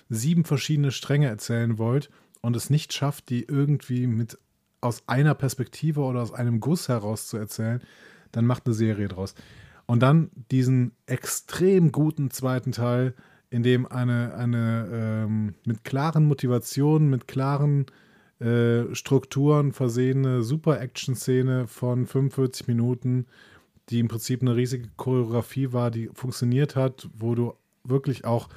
sieben verschiedene Stränge erzählen wollt und es nicht schafft, die irgendwie mit aus einer Perspektive oder aus einem Guss heraus zu erzählen, dann macht eine Serie draus. Und dann diesen extrem guten zweiten Teil, in dem eine, eine ähm, mit klaren Motivationen, mit klaren äh, Strukturen versehene Super-Action-Szene von 45 Minuten, die im Prinzip eine riesige Choreografie war, die funktioniert hat, wo du wirklich auch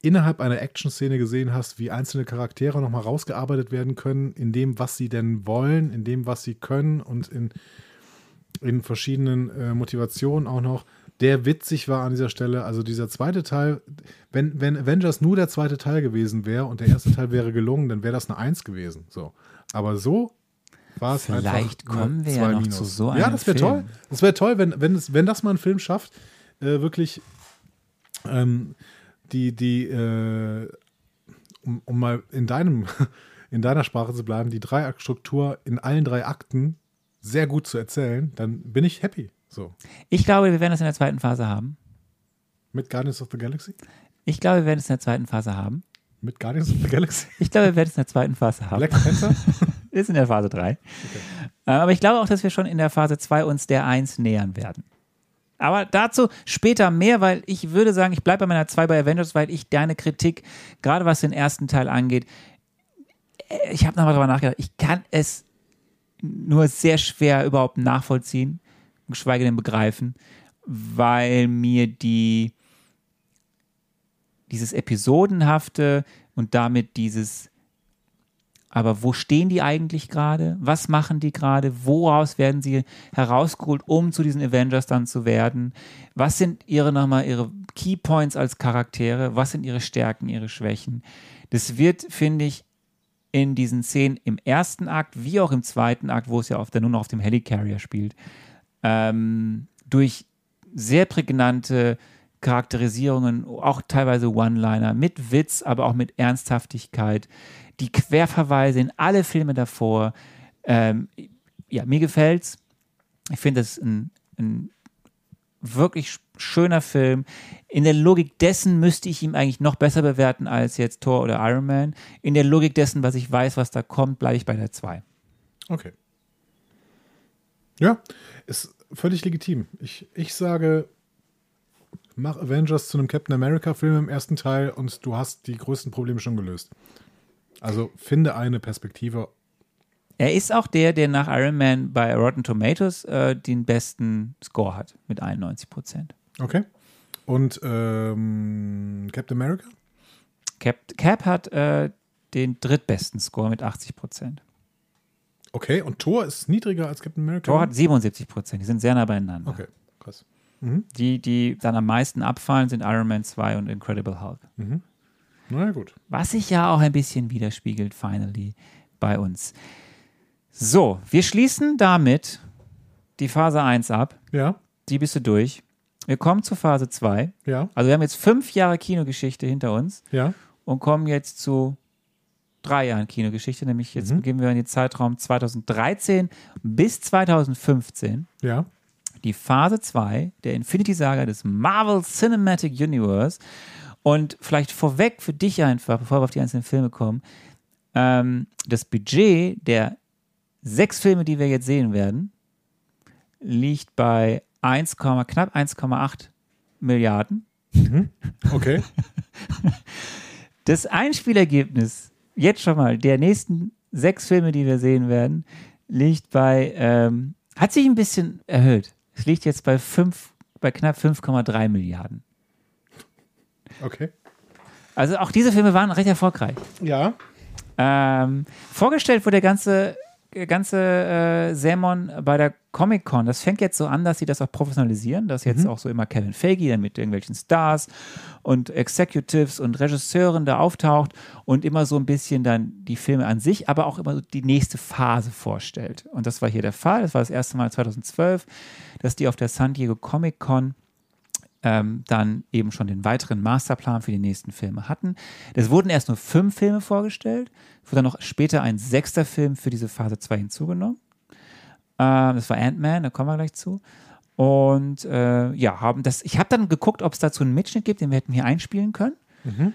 innerhalb einer Action-Szene gesehen hast, wie einzelne Charaktere nochmal rausgearbeitet werden können, in dem, was sie denn wollen, in dem, was sie können und in, in verschiedenen äh, Motivationen auch noch, der witzig war an dieser Stelle. Also dieser zweite Teil, wenn, wenn Avengers nur der zweite Teil gewesen wäre und der erste Teil wäre gelungen, dann wäre das eine Eins gewesen. So. Aber so war es Vielleicht einfach kommen wir ja noch Minus. zu so Ja, einem das wäre toll. Das wäre toll, wenn, wenn, es, wenn das mal ein Film schafft, äh, wirklich ähm, die, die, äh, um, um mal in deinem, <laughs> in deiner Sprache zu bleiben, die Dreiaktstruktur in allen drei Akten sehr gut zu erzählen, dann bin ich happy. So. Ich glaube, wir werden das in der zweiten Phase haben. Mit Guardians of the Galaxy? Ich glaube, wir werden es in der zweiten Phase haben. Mit Guardians of the Galaxy? Ich glaube, wir werden es in der zweiten Phase haben. Black Panther? <laughs> Ist in der Phase 3. Äh, Aber ich glaube auch, dass wir schon in der Phase 2 uns der 1 nähern werden. Aber dazu später mehr, weil ich würde sagen, ich bleibe bei meiner 2 bei Avengers, weil ich deine Kritik, gerade was den ersten Teil angeht, äh, ich habe nochmal drüber nachgedacht, ich kann es nur sehr schwer überhaupt nachvollziehen, geschweige denn begreifen, weil mir die dieses Episodenhafte und damit dieses aber wo stehen die eigentlich gerade? Was machen die gerade? Woraus werden sie herausgeholt, um zu diesen Avengers dann zu werden? Was sind ihre nochmal ihre Keypoints als Charaktere? Was sind ihre Stärken, ihre Schwächen? Das wird, finde ich, in diesen Szenen im ersten Akt wie auch im zweiten Akt, wo es ja auf der, nur noch auf dem Helicarrier spielt, ähm, durch sehr prägnante Charakterisierungen, auch teilweise One-Liner, mit Witz, aber auch mit Ernsthaftigkeit. Die Querverweise in alle Filme davor. Ähm, ja, mir gefällt's. Ich finde es ein, ein wirklich schöner Film. In der Logik dessen müsste ich ihn eigentlich noch besser bewerten als jetzt Thor oder Iron Man. In der Logik dessen, was ich weiß, was da kommt, bleibe ich bei der 2. Okay. Ja, ist völlig legitim. Ich, ich sage, mach Avengers zu einem Captain America-Film im ersten Teil und du hast die größten Probleme schon gelöst. Also finde eine Perspektive. Er ist auch der, der nach Iron Man bei Rotten Tomatoes äh, den besten Score hat mit 91 Prozent. Okay. Und ähm, Captain America? Cap, Cap hat äh, den drittbesten Score mit 80 Prozent. Okay, und Thor ist niedriger als Captain America? Thor hat 77 Prozent. Die sind sehr nah beieinander. Okay, krass. Mhm. Die, die dann am meisten abfallen, sind Iron Man 2 und Incredible Hulk. Mhm. Na gut. Was sich ja auch ein bisschen widerspiegelt, finally, bei uns. So, wir schließen damit die Phase 1 ab. Ja. Die bist du durch. Wir kommen zur Phase 2. Ja. Also wir haben jetzt fünf Jahre Kinogeschichte hinter uns. Ja. Und kommen jetzt zu drei Jahren Kinogeschichte, nämlich jetzt mhm. gehen wir in den Zeitraum 2013 bis 2015. Ja. Die Phase 2 der Infinity Saga des Marvel Cinematic Universe. Und vielleicht vorweg für dich einfach, bevor wir auf die einzelnen Filme kommen, ähm, das Budget der sechs Filme, die wir jetzt sehen werden, liegt bei 1, knapp 1,8 Milliarden. Mhm. Okay. <laughs> Das Einspielergebnis, jetzt schon mal, der nächsten sechs Filme, die wir sehen werden, liegt bei, ähm, hat sich ein bisschen erhöht. Es liegt jetzt bei, fünf, bei knapp 5,3 Milliarden. Okay. Also auch diese Filme waren recht erfolgreich. Ja. Ähm, vorgestellt wurde der ganze ganze äh, Sermon bei der Comic-Con, das fängt jetzt so an, dass sie das auch professionalisieren, dass jetzt mhm. auch so immer Kevin Feige dann mit irgendwelchen Stars und Executives und Regisseuren da auftaucht und immer so ein bisschen dann die Filme an sich, aber auch immer so die nächste Phase vorstellt. Und das war hier der Fall. Das war das erste Mal 2012, dass die auf der San Diego Comic-Con ähm, dann eben schon den weiteren Masterplan für die nächsten Filme hatten. Es wurden erst nur fünf Filme vorgestellt, wurde dann noch später ein sechster Film für diese Phase 2 hinzugenommen. Ähm, das war Ant-Man, da kommen wir gleich zu. Und äh, ja, haben das, ich habe dann geguckt, ob es dazu einen Mitschnitt gibt, den wir hätten hier einspielen können. Mhm.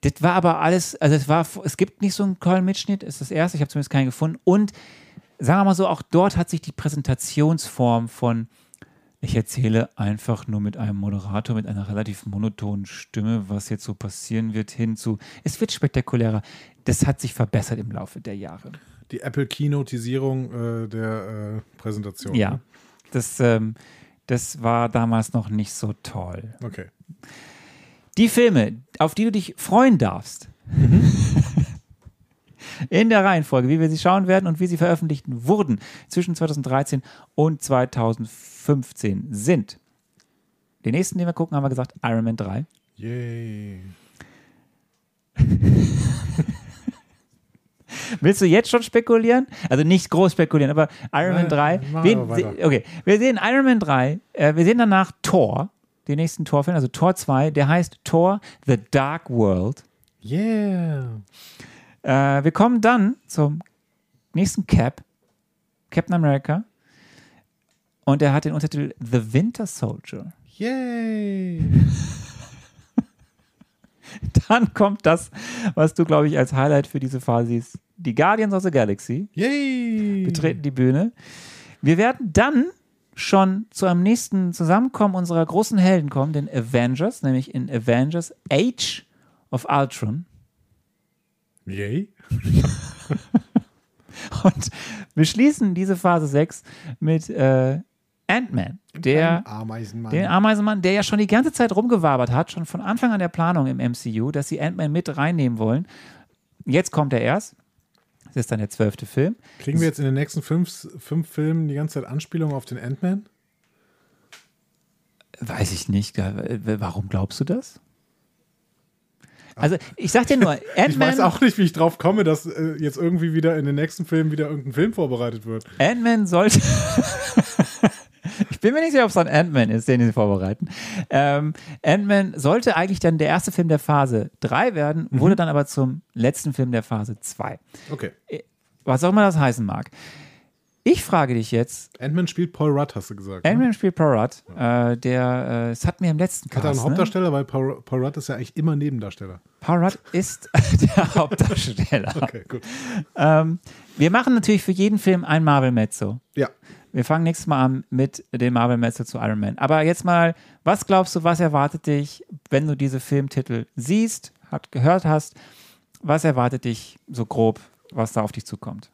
Das war aber alles, also es war, es gibt nicht so einen tollen Mitschnitt, ist das erste, ich habe zumindest keinen gefunden. Und sagen wir mal so, auch dort hat sich die Präsentationsform von ich erzähle einfach nur mit einem Moderator mit einer relativ monotonen Stimme, was jetzt so passieren wird, hinzu. Es wird spektakulärer. Das hat sich verbessert im Laufe der Jahre. Die Apple-Keynotisierung äh, der äh, Präsentation. Ja, ne? das, ähm, das war damals noch nicht so toll. Okay. Die Filme, auf die du dich freuen darfst. Mhm. <laughs> in der Reihenfolge, wie wir sie schauen werden und wie sie veröffentlicht wurden zwischen 2013 und 2015 sind. Den nächsten, den wir gucken, haben wir gesagt, Iron Man 3. Yay. <laughs> Willst du jetzt schon spekulieren? Also nicht groß spekulieren, aber Iron Man 3. Wen, okay, wir sehen Iron Man 3. Äh, wir sehen danach Thor, den nächsten Thor-Film, also Thor 2. Der heißt Thor The Dark World. Yeah. Äh, wir kommen dann zum nächsten Cap, Captain America. Und er hat den Untertitel The Winter Soldier. Yay! <laughs> dann kommt das, was du, glaube ich, als Highlight für diese Phase siehst. Die Guardians of the Galaxy. Yay! Betreten die Bühne. Wir werden dann schon zu einem nächsten Zusammenkommen unserer großen Helden kommen, den Avengers, nämlich in Avengers Age of Ultron. Yay. <laughs> Und wir schließen diese Phase 6 mit äh, Ant-Man, der Ameisenmann. den Ameisenmann, der ja schon die ganze Zeit rumgewabert hat, schon von Anfang an der Planung im MCU, dass sie Ant-Man mit reinnehmen wollen. Jetzt kommt er erst. Das ist dann der zwölfte Film. Kriegen wir jetzt in den nächsten fünf, fünf Filmen die ganze Zeit Anspielungen auf den Ant-Man? Weiß ich nicht. Warum glaubst du das? Also ich sag dir nur, <laughs> Ant-Man. Ich weiß auch nicht, wie ich drauf komme, dass äh, jetzt irgendwie wieder in den nächsten Filmen wieder irgendein Film vorbereitet wird. Ant-Man sollte. <laughs> ich bin mir nicht sicher, ob es ein Ant-Man ist, den sie vorbereiten. Ähm, Ant-Man sollte eigentlich dann der erste Film der Phase 3 werden, wurde dann aber zum letzten Film der Phase 2. Okay. Was auch immer das heißen mag. Ich frage dich jetzt, Ant-Man spielt Paul Rudd, hast du gesagt. ne? Ant-Man spielt Paul Rudd, äh, der, äh, es hat mir im letzten Hat er einen Cast, ne? Hauptdarsteller? Weil Paul, Paul Rudd ist ja eigentlich immer Nebendarsteller. Paul Rudd ist <laughs> der Hauptdarsteller. Okay, gut. Ähm, wir machen natürlich für jeden Film ein Marvel-Mezzo. Ja. Wir fangen nächstes Mal an mit dem Marvel-Mezzo zu Iron Man. Aber jetzt mal, was glaubst du, was erwartet dich, wenn du diese Filmtitel siehst, hat, gehört hast? Was erwartet dich so grob, was da auf dich zukommt?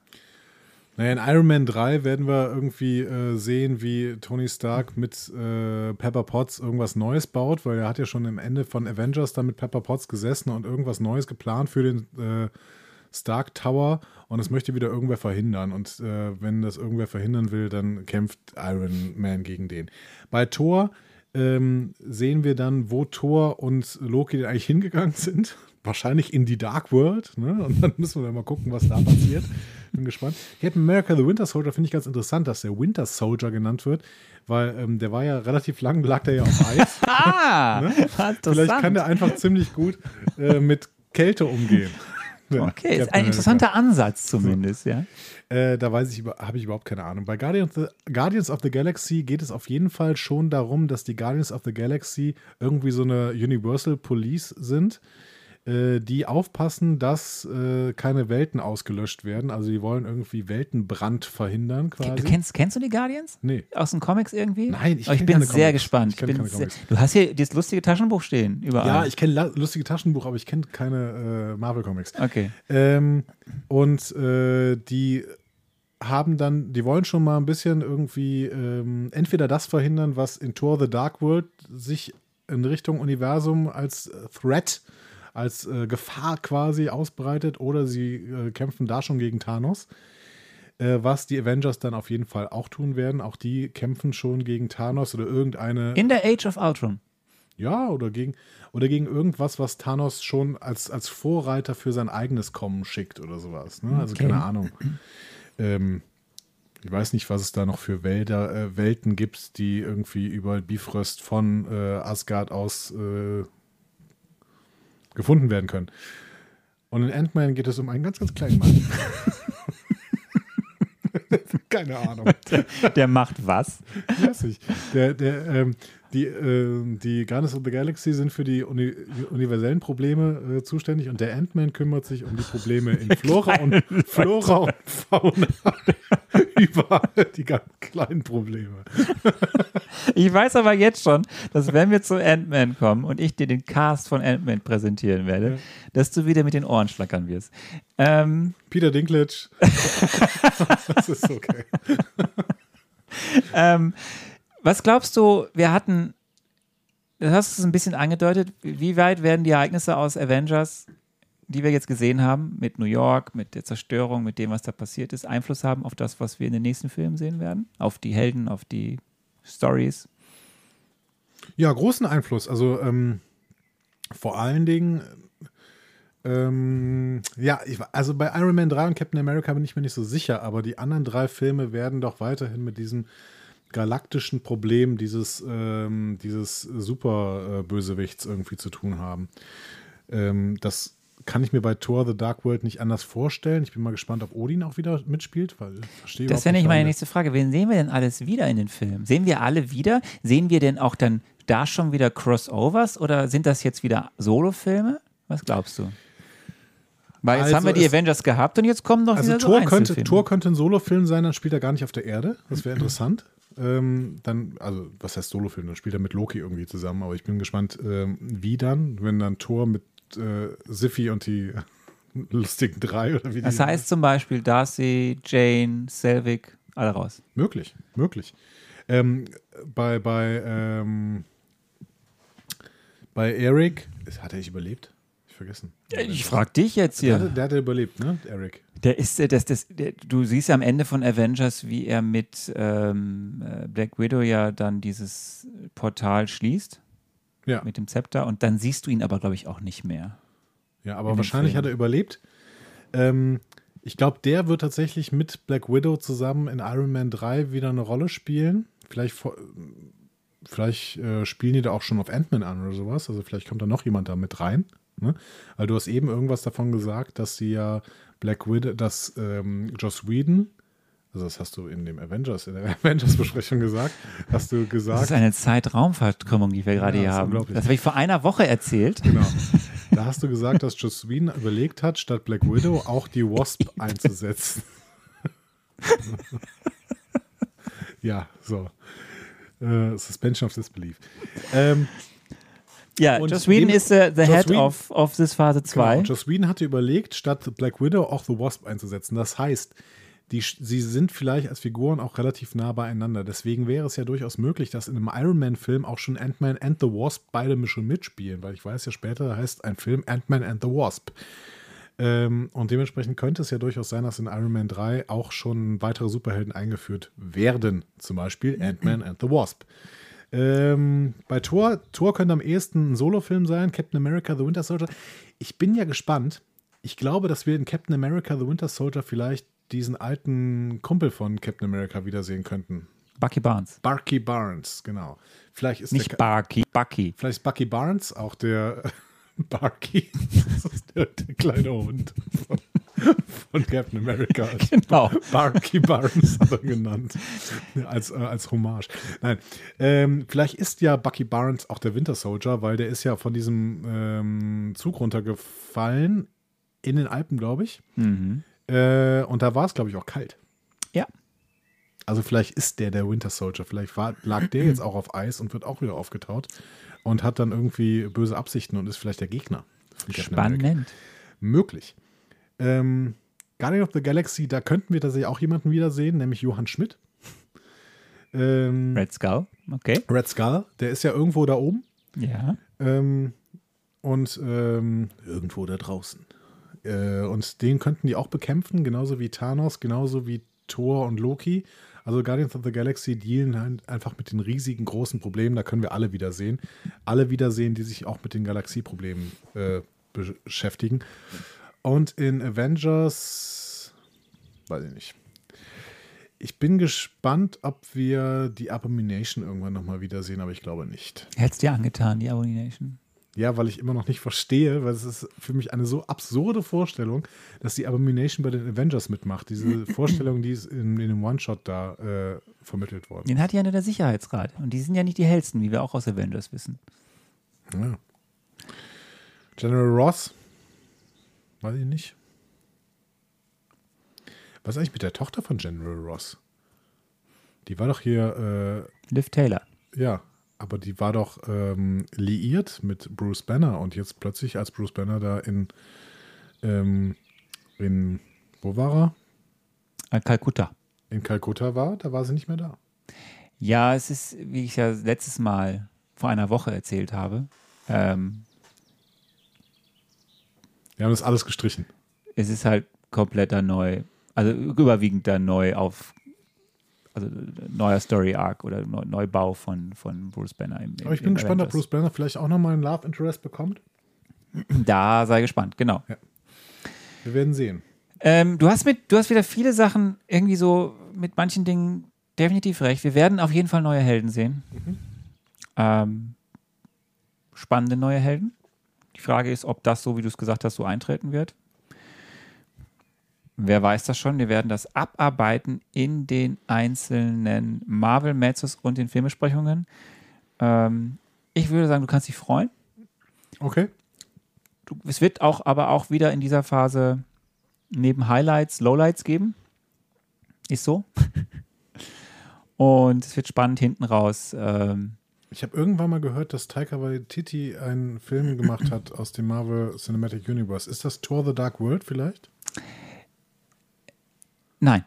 Naja, in Iron Man 3 werden wir irgendwie äh, sehen, wie Tony Stark mit äh, Pepper Potts irgendwas Neues baut, weil er hat ja schon am Ende von Avengers da mit Pepper Potts gesessen und irgendwas Neues geplant für den äh, Stark Tower und das möchte wieder irgendwer verhindern. Und äh, wenn das irgendwer verhindern will, dann kämpft Iron Man gegen den. Bei Thor ähm, sehen wir dann, wo Thor und Loki denn eigentlich hingegangen sind. <laughs> Wahrscheinlich in die Dark World. Ne? Und dann <laughs> müssen wir mal gucken, was da passiert. <laughs> Bin gespannt. Captain America the Winter Soldier finde ich ganz interessant, dass der Winter Soldier genannt wird, weil ähm, der war ja relativ lang, lag der ja auf Eis. <laughs> Ah, Vielleicht kann der einfach ziemlich gut äh, mit Kälte umgehen. <laughs> Okay, ist ein interessanter Ansatz zumindest, ja. äh, da weiß ich, habe ich überhaupt keine Ahnung. Bei Guardians, of the- Guardians of the Galaxy geht es auf jeden Fall schon darum, dass die Guardians of the Galaxy irgendwie so eine Universal Police sind, die aufpassen, dass äh, keine Welten ausgelöscht werden. Also die wollen irgendwie Weltenbrand verhindern quasi. Du kennst, kennst du die Guardians? Nee. Aus den Comics irgendwie? Nein, ich Oh, ich bin sehr Comics. gespannt. Ich kenn bin keine sehr, Comics. du hast hier dieses lustige Taschenbuch stehen, überall. Ja, ich kenne lustige Taschenbuch, aber ich kenne keine äh, Marvel-Comics. Okay. Ähm, und äh, die haben dann, die wollen schon mal ein bisschen irgendwie ähm, entweder das verhindern, was in Thor the Dark World sich in Richtung Universum als äh, Threat, als äh, Gefahr quasi ausbreitet, oder sie äh, kämpfen da schon gegen Thanos. Äh, was die Avengers dann auf jeden Fall auch tun werden. Auch die kämpfen schon gegen Thanos oder irgendeine. In der Age of Ultron. Ja, oder gegen, oder gegen irgendwas, was Thanos schon als, als Vorreiter für sein eigenes Kommen schickt oder sowas. Ne? Also Okay. keine Ahnung. Ähm, ich weiß nicht, was es da noch für Wälder, äh, Welten gibt, die irgendwie über Bifröst von äh, Asgard aus äh, gefunden werden können. Und in Ant-Man geht es um einen ganz, ganz kleinen Mann. <laughs> Keine Ahnung. Der macht was? Weiß ich. Der, der, ähm, die, äh, die Guardians of the Galaxy sind für die uni universellen Probleme äh, zuständig und der Ant-Man kümmert sich um die Probleme in Flora und Flora und Fauna. Überall <laughs> die ganz kleinen Probleme. <laughs> Ich weiß aber jetzt schon, dass wenn wir zu Ant-Man kommen und ich dir den Cast von Ant-Man präsentieren werde, Ja. dass du wieder mit den Ohren schlackern wirst. Ähm, Peter Dinklage. <laughs> das ist okay. ähm, was glaubst du, wir hatten, du hast es ein bisschen angedeutet, wie weit werden die Ereignisse aus Avengers, die wir jetzt gesehen haben, mit New York, mit der Zerstörung, mit dem, was da passiert ist, Einfluss haben auf das, was wir in den nächsten Filmen sehen werden? Auf die Helden, auf die Stories? Ja, großen Einfluss. Also ähm, vor allen Dingen, ähm, ja, ich, also bei Iron Man 3 und Captain America bin ich mir nicht so sicher, aber die anderen drei Filme werden doch weiterhin mit diesem galaktischen Problem dieses, ähm, dieses Super-Bösewichts irgendwie zu tun haben. Ähm, das kann ich mir bei Thor The Dark World nicht anders vorstellen. Ich bin mal gespannt, ob Odin auch wieder mitspielt, weil verstehe Das wäre nicht meine nächste Frage. Wen sehen wir denn alles wieder in den Filmen? Sehen wir alle wieder? Sehen wir denn auch dann da schon wieder Crossovers oder sind das jetzt wieder Solofilme? Was glaubst du? Weil jetzt Also haben wir die Avengers gehabt und jetzt kommen noch Also wieder Thor, so könnte. Thor könnte ein Solofilm sein, dann spielt er gar nicht auf der Erde. Das wäre interessant. Ähm, dann, also, was heißt Solofilm? Dann spielt er mit Loki irgendwie zusammen. Aber ich bin gespannt, ähm, wie dann, wenn dann Thor mit äh, Siffi und die <laughs> lustigen drei oder wie Das heißt zum Beispiel Darcy, Jane, Selvig, alle raus. Möglich, möglich. Ähm, bei, bei, ähm, bei Eric, hat er nicht überlebt? Ich vergessen. Ich frage dich jetzt der, hier. hatte, der hatte überlebt, ne? Eric. Der ist, äh, das, das, der, du siehst ja am Ende von Avengers, wie er mit ähm, äh, Black Widow ja dann dieses Portal schließt Ja, mit dem Zepter und dann siehst du ihn aber, glaube ich, auch nicht mehr. ja aber wahrscheinlich hat er überlebt. Ähm, ich glaube, der wird tatsächlich mit Black Widow zusammen in Iron Man 3 wieder eine Rolle spielen, vielleicht, vielleicht äh, spielen die da auch schon auf Ant-Man an oder sowas. Also vielleicht kommt da noch jemand da mit rein. Ne? Weil du hast eben irgendwas davon gesagt, dass sie ja Black Widow, dass ähm, Joss Whedon, also das hast du in dem Avengers, in der <laughs> Avengers-Besprechung gesagt, hast du Das gesagt, ist eine Zeitraumverkrümmung, die wir gerade Ja, hier das haben. Das habe ich vor einer Woche erzählt. Genau. <laughs> Da hast du gesagt, dass Joss Whedon überlegt hat, statt Black Widow auch die Wasp <laughs> einzusetzen. ja, so. Äh, Suspension of Disbelief. Ähm, Ja, Und Joss Whedon ist äh, the Joss head Whedon- of, of this Phase 2. genau, Joss Whedon hatte überlegt, statt Black Widow auch The Wasp einzusetzen. Das heißt, die, sie sind vielleicht als Figuren auch relativ nah beieinander. Deswegen wäre es ja durchaus möglich, dass in einem Iron Man-Film auch schon Ant-Man and the Wasp beide schon mitspielen, weil ich weiß ja später heißt ein Film Ant-Man and the Wasp. Ähm, und dementsprechend könnte es ja durchaus sein, dass in Iron Man 3 auch schon weitere Superhelden eingeführt werden. Zum Beispiel Ant-Man and the Wasp. Ähm, bei Thor, Thor könnte am ehesten ein Solofilm sein, Captain America, The Winter Soldier. Ich bin ja gespannt. Ich glaube, dass wir in Captain America, The Winter Soldier vielleicht diesen alten Kumpel von Captain America wiedersehen könnten. Bucky Barnes. Barky Barnes, genau. Vielleicht ist Nicht Barky, Bucky. Vielleicht ist Bucky Barnes auch der <laughs> Barky. Das ist der, der kleine Hund von, von Captain America. <laughs> Genau. Barky Barnes hat er genannt. Als, äh, als Hommage. Nein. Ähm, vielleicht ist ja Bucky Barnes auch der Winter Soldier, weil der ist ja von diesem ähm, Zug runtergefallen. In den Alpen, glaube ich. Mhm. Äh, und da war es, glaube ich, auch kalt. Ja. Also vielleicht ist der der Winter Soldier. Vielleicht war, lag der jetzt auch auf Eis und wird auch wieder aufgetaut und hat dann irgendwie böse Absichten und ist vielleicht der Gegner. Spannend. Möglich. Ähm, Guardian of the Galaxy, da könnten wir tatsächlich auch jemanden wiedersehen, nämlich Johann Schmidt. Ähm, Red Skull. Okay. Red Skull, der ist ja irgendwo da oben Ja. ähm, und ähm, irgendwo da draußen. Äh, und den könnten die auch bekämpfen, genauso wie Thanos, genauso wie Thor und Loki. Also Guardians of the Galaxy dealen halt einfach mit den riesigen großen Problemen, da können wir alle wiedersehen. Alle wiedersehen, die sich auch mit den Galaxieproblemen äh, beschäftigen. Und in Avengers, weiß ich nicht. Ich bin gespannt, ob wir die Abomination irgendwann nochmal wiedersehen, aber ich glaube nicht. Hättest dir angetan, die Abomination. Ja, weil ich immer noch nicht verstehe, weil es ist für mich eine so absurde Vorstellung, dass die Abomination bei den Avengers mitmacht. Diese <laughs> Vorstellung, die ist in, in dem One-Shot da äh, vermittelt worden. Den hat ja nur der Sicherheitsrat. Und die sind ja nicht die hellsten, wie wir auch aus Avengers wissen. Ja. General Ross, weiß ich nicht. Was ist eigentlich mit der Tochter von General Ross? Die war doch hier, Liv Taylor. äh, ja, aber die war doch ähm, liiert mit Bruce Banner und jetzt plötzlich, als Bruce Banner da in, ähm, in, wo war er? Kalkutta. In Kalkutta war, da war sie nicht mehr da. Ja, es ist, wie ich ja letztes Mal vor einer Woche erzählt habe, ähm, Wir haben das alles gestrichen. es ist halt komplett da neu, also überwiegend da neu auf, also neuer Story Arc oder Neu- Neubau von, von Bruce Banner. Im, im, Aber ich bin gespannt, ob Avengers. Bruce Banner vielleicht auch nochmal einen Love Interest bekommt. Da sei gespannt, genau. Wir werden sehen. Ähm, du hast mit, du hast wieder viele Sachen irgendwie so mit manchen Dingen definitiv recht. Wir werden auf jeden Fall neue Helden sehen. Ähm, spannende neue Helden. Die Frage ist, ob das so, wie du es gesagt hast, so eintreten wird. Wer weiß das schon? Wir werden das abarbeiten in den einzelnen Marvel Mezzos und den Filmbesprechungen. Ähm, ich würde sagen, du kannst dich freuen. Okay. Du, es wird auch aber auch wieder in dieser Phase neben Highlights Lowlights geben. Ist so. <laughs> Und es wird spannend hinten raus. Ähm, Ich habe irgendwann mal gehört, dass Taika Waititi einen Film gemacht hat aus dem Marvel Cinematic Universe. Ist das Thor the Dark World vielleicht? Nein,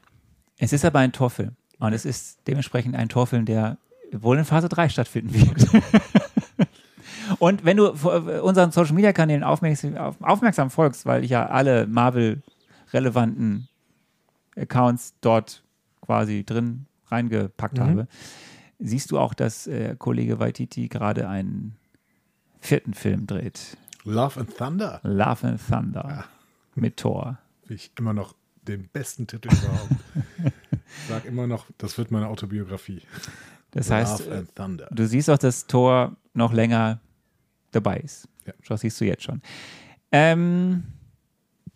es ist aber ein Torfilm. Und es ist dementsprechend ein Torfilm, der wohl in Phase 3 stattfinden wird. <laughs> Und wenn du vor- unseren Social Media Kanälen aufmerksam, auf- aufmerksam folgst, weil ich ja alle Marvel-relevanten Accounts dort quasi drin reingepackt Mhm. habe, siehst du auch, dass äh, Kollege Waititi gerade einen vierten Film dreht. Love and Thunder. Love and Thunder mit Thor. Ich immer noch den besten Titel überhaupt. Ich sag immer noch, das wird meine Autobiografie. Das heißt, du siehst auch, dass Thor noch länger dabei ist. Ja. Das siehst du jetzt schon. Ähm,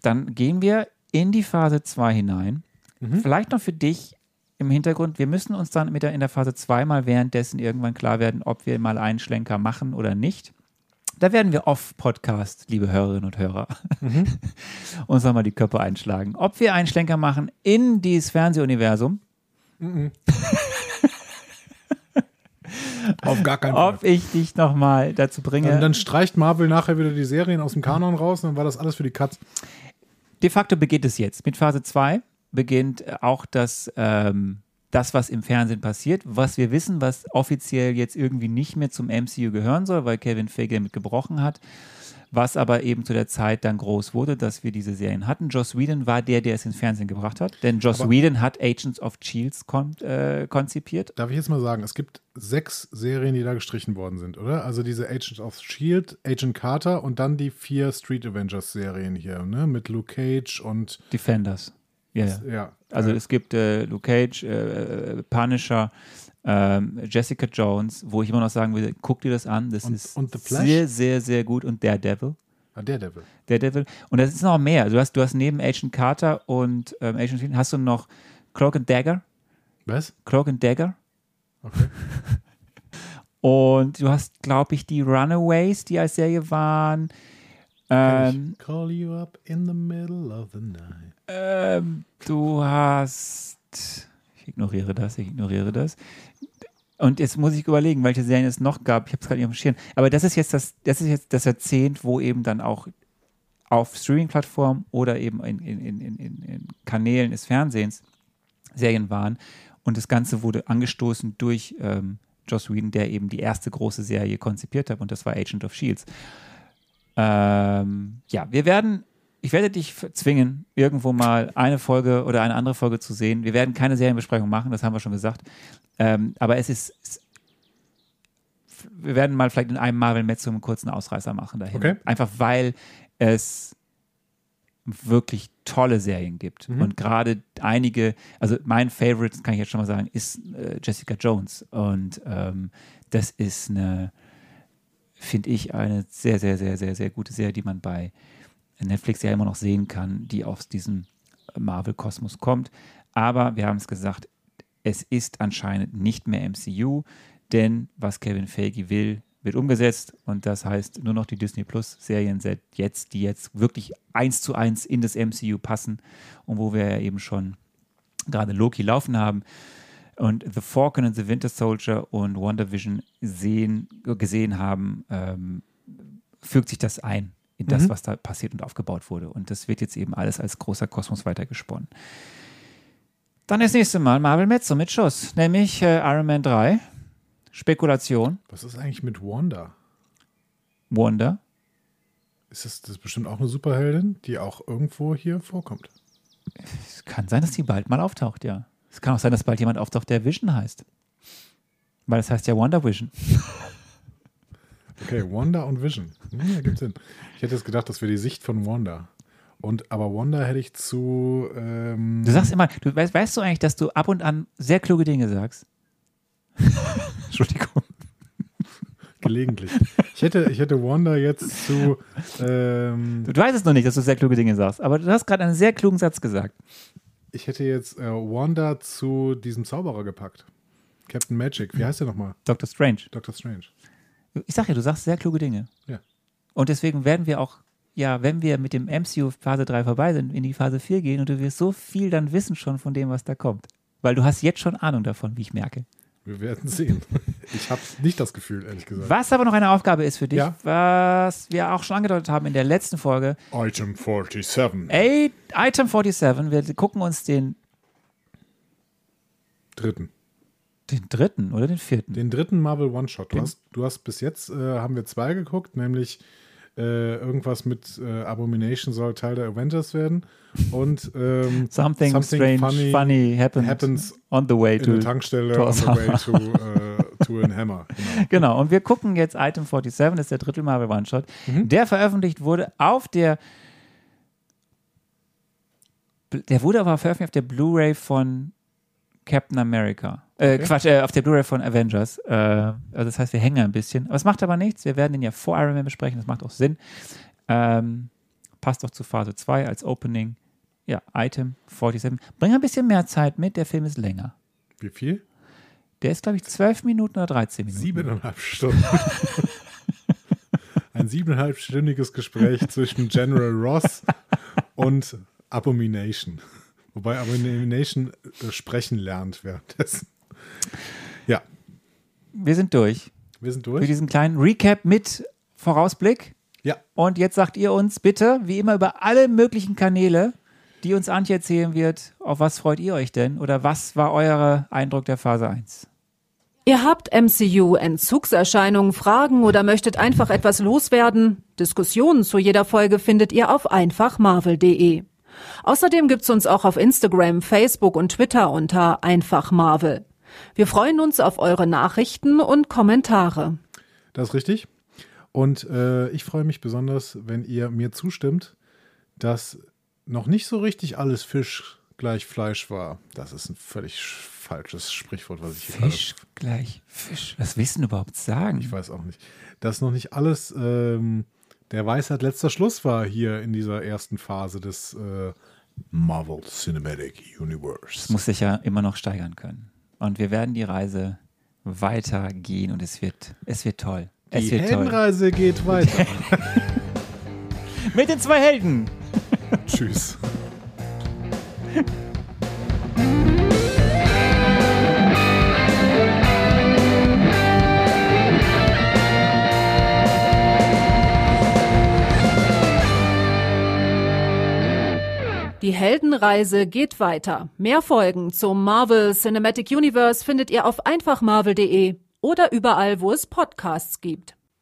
dann gehen wir in die Phase 2 hinein. Mhm. Vielleicht noch für dich im Hintergrund, wir müssen uns dann mit der, in der Phase 2 mal währenddessen irgendwann klar werden, ob wir mal einen Schlenker machen oder nicht. Da werden wir off-Podcast, liebe Hörerinnen und Hörer, Mhm. <laughs> uns nochmal die Köpfe einschlagen. Ob wir einen Schlenker machen in dieses Fernsehuniversum, <laughs> Auf gar keinen Fall. ob ich dich nochmal dazu bringe. Dann, dann streicht Marvel nachher wieder die Serien aus dem Kanon raus und dann war das alles für die Katz. De facto beginnt es jetzt. Mit Phase 2 beginnt äh, auch das, ähm, das, was im Fernsehen passiert, was wir wissen, was offiziell jetzt irgendwie nicht mehr zum MCU gehören soll, weil Kevin Feige damit gebrochen hat. Was aber eben zu der Zeit dann groß wurde, dass wir diese Serien hatten. Joss Whedon war der, der es ins Fernsehen gebracht hat. Denn Joss Aber- Whedon hat Agents of Shields kon äh, konzipiert. Darf ich jetzt mal sagen, es gibt sechs Serien, die da gestrichen worden sind, oder? Also diese Agents of S.H.I.E.L.D., Agent Carter und dann die vier Street Avengers Serien hier, ne? Mit Luke Cage und Defenders. Ja, ja. ja. Also äh, es gibt äh, Luke Cage, äh, Punisher, ähm, Jessica Jones, wo ich immer noch sagen würde, guck dir das an, das Und- ist und sehr, sehr, sehr gut und Daredevil. ah, Daredevil. Daredevil. Und das ist noch mehr. Du hast, du hast neben Agent Carter und ähm, Agent Shield hast du noch Cloak and Dagger. Was? Cloak and Dagger. Okay. <laughs> Und du hast, glaube ich, die Runaways, die als Serie waren. Ähm, call you up in the middle of the night. Ähm, du hast. Ich ignoriere das, ich ignoriere das. Und jetzt muss ich überlegen, welche Serien es noch gab. Ich habe es gerade nicht auf dem Schirm. Aber das ist jetzt das, das ist jetzt das Jahrzehnt, wo eben dann auch auf Streaming-Plattformen oder eben in, in, in in Kanälen des Fernsehens Serien waren. Und das Ganze wurde angestoßen durch ähm, Joss Whedon, der eben die erste große Serie konzipiert hat. Und das war Agent of Shields. Ähm, ja, wir werden, ich werde dich zwingen, irgendwo mal eine Folge oder eine andere Folge zu sehen. Wir werden keine Serienbesprechung machen, das haben wir schon gesagt. Ähm, aber es ist, es, wir werden mal vielleicht in einem Marvel Met so einen kurzen Ausreißer machen dahin. Okay. Einfach weil es wirklich tolle Serien gibt. Und gerade einige, also mein Favorite, kann ich jetzt schon mal sagen, ist äh, Jessica Jones. Und ähm, das ist eine, finde ich, eine sehr, sehr, sehr, sehr, sehr gute Serie, die man bei Netflix ja immer noch sehen kann, die aus diesem Marvel-Kosmos kommt. Aber wir haben es gesagt, es ist anscheinend nicht mehr MCU, denn was Kevin Feige will, wird umgesetzt und das heißt nur noch die Disney Plus Serien jetzt, die jetzt wirklich eins zu eins in das MCU passen und wo wir ja eben schon gerade Loki laufen haben und The Falcon and the Winter Soldier und WandaVision sehen, gesehen haben, ähm, fügt sich das ein in das, was da passiert und aufgebaut wurde. Und das wird jetzt eben alles als großer Kosmos weitergesponnen. Dann das nächste Mal Marvel Mezzo mit Schuss, nämlich äh, Iron Man 3. Spekulation, Was ist eigentlich mit Wanda? Wonder. Ist das, das ist bestimmt auch eine Superheldin, die auch irgendwo hier vorkommt? Es kann sein, dass die bald mal auftaucht, ja. Es kann auch sein, dass bald jemand auftaucht, der Vision heißt. Weil das heißt ja Wonder Vision. <laughs> Okay, Wanda und Vision. Hm, ja, gibt Sinn. Ich hätte jetzt gedacht, das wäre die Sicht von Wanda. Und aber Wanda hätte ich zu. Ähm, Du sagst immer, du weißt, weißt du eigentlich, dass du ab und an sehr kluge Dinge sagst? <laughs> Entschuldigung. gelegentlich. Ich hätte, ich hätte Wanda jetzt zu. Ähm, Du, du weißt es noch nicht, dass du sehr kluge Dinge sagst, aber du hast gerade einen sehr klugen Satz gesagt. Ich hätte jetzt äh, Wanda zu diesem Zauberer gepackt. Captain Magic. Wie heißt der nochmal? Doctor Strange. Doctor Strange. Ich sag ja, du sagst sehr kluge Dinge. Ja. Und deswegen werden wir auch, ja, wenn wir mit dem MCU Phase 3 vorbei sind, in die Phase 4 gehen und du wirst so viel dann wissen schon von dem, was da kommt. Weil du hast jetzt schon Ahnung davon, wie ich merke. Wir werden sehen. Ich habe nicht das Gefühl, ehrlich gesagt. Was aber noch eine Aufgabe ist für dich, Ja. was wir auch schon angedeutet haben in der letzten Folge, Item 47. Ey, Item 47, wir gucken uns den, Dritten. den dritten oder den vierten. Den dritten Marvel One-Shot. Du du hast bis jetzt, äh, haben wir zwei geguckt, nämlich äh, irgendwas mit äh, Abomination soll Teil der Avengers werden und ähm, Something, strange, funny, funny happened happens on the way to. Tankstelle to on the way to, äh, to an Hammer. Genau. <laughs> Genau, und wir gucken jetzt Item 47, das ist der dritte Marvel One-Shot, Mhm. der veröffentlicht wurde auf der der wurde aber veröffentlicht auf der Blu-ray von Captain America. Äh, Okay. Quatsch, äh, auf der Blu-ray von Avengers. Äh, also das heißt, wir hängen ein bisschen. Aber es macht aber nichts. Wir werden den ja vor Iron Man besprechen. Das macht auch Sinn. Ähm, passt auch zu Phase 2 als Opening. Ja, Item 47. Bring ein bisschen mehr Zeit mit. Der Film ist länger. Wie viel? Der ist, glaube ich, 12 Minuten oder 13 Minuten. Siebeneinhalb Stunden. <laughs> Ein siebeneinhalbstündiges Gespräch zwischen General Ross und Abomination. Wobei Abomination äh, sprechen lernt währenddessen. Ja, Wir sind durch. wir sind Für durch. diesen kleinen Recap mit Vorausblick. Ja, Und jetzt sagt ihr uns bitte, wie immer, über alle möglichen Kanäle, die uns Antje erzählen wird, auf was freut ihr euch denn? Oder was war euer Eindruck der Phase 1? Ihr habt MCU-Entzugserscheinungen, Fragen oder möchtet einfach etwas loswerden? Diskussionen zu jeder Folge findet ihr auf einfachmarvel.de. Außerdem gibt's uns auch auf Instagram, Facebook und Twitter unter einfachmarvel. Wir freuen uns auf eure Nachrichten und Kommentare. das ist richtig. Und äh, ich freue mich besonders, wenn ihr mir zustimmt, dass noch nicht so richtig alles Fisch gleich Fleisch war. Das ist ein völlig falsches Sprichwort, was ich hier gerade Fisch gleich Fisch. Was willst du denn überhaupt sagen? Ich weiß auch nicht. Dass noch nicht alles ähm, der Weisheit letzter Schluss war hier in dieser ersten Phase des äh, Marvel Cinematic Das Universe. muss sich ja immer noch steigern können. Und wir werden die Reise weitergehen und es wird, es wird toll. Es Die wird toll. Heldenreise geht weiter. <laughs> Mit den zwei Helden. <laughs> Tschüss. Die Heldenreise geht weiter. Mehr Folgen zum Marvel Cinematic Universe findet ihr auf einfachmarvel.de oder überall, wo es Podcasts gibt.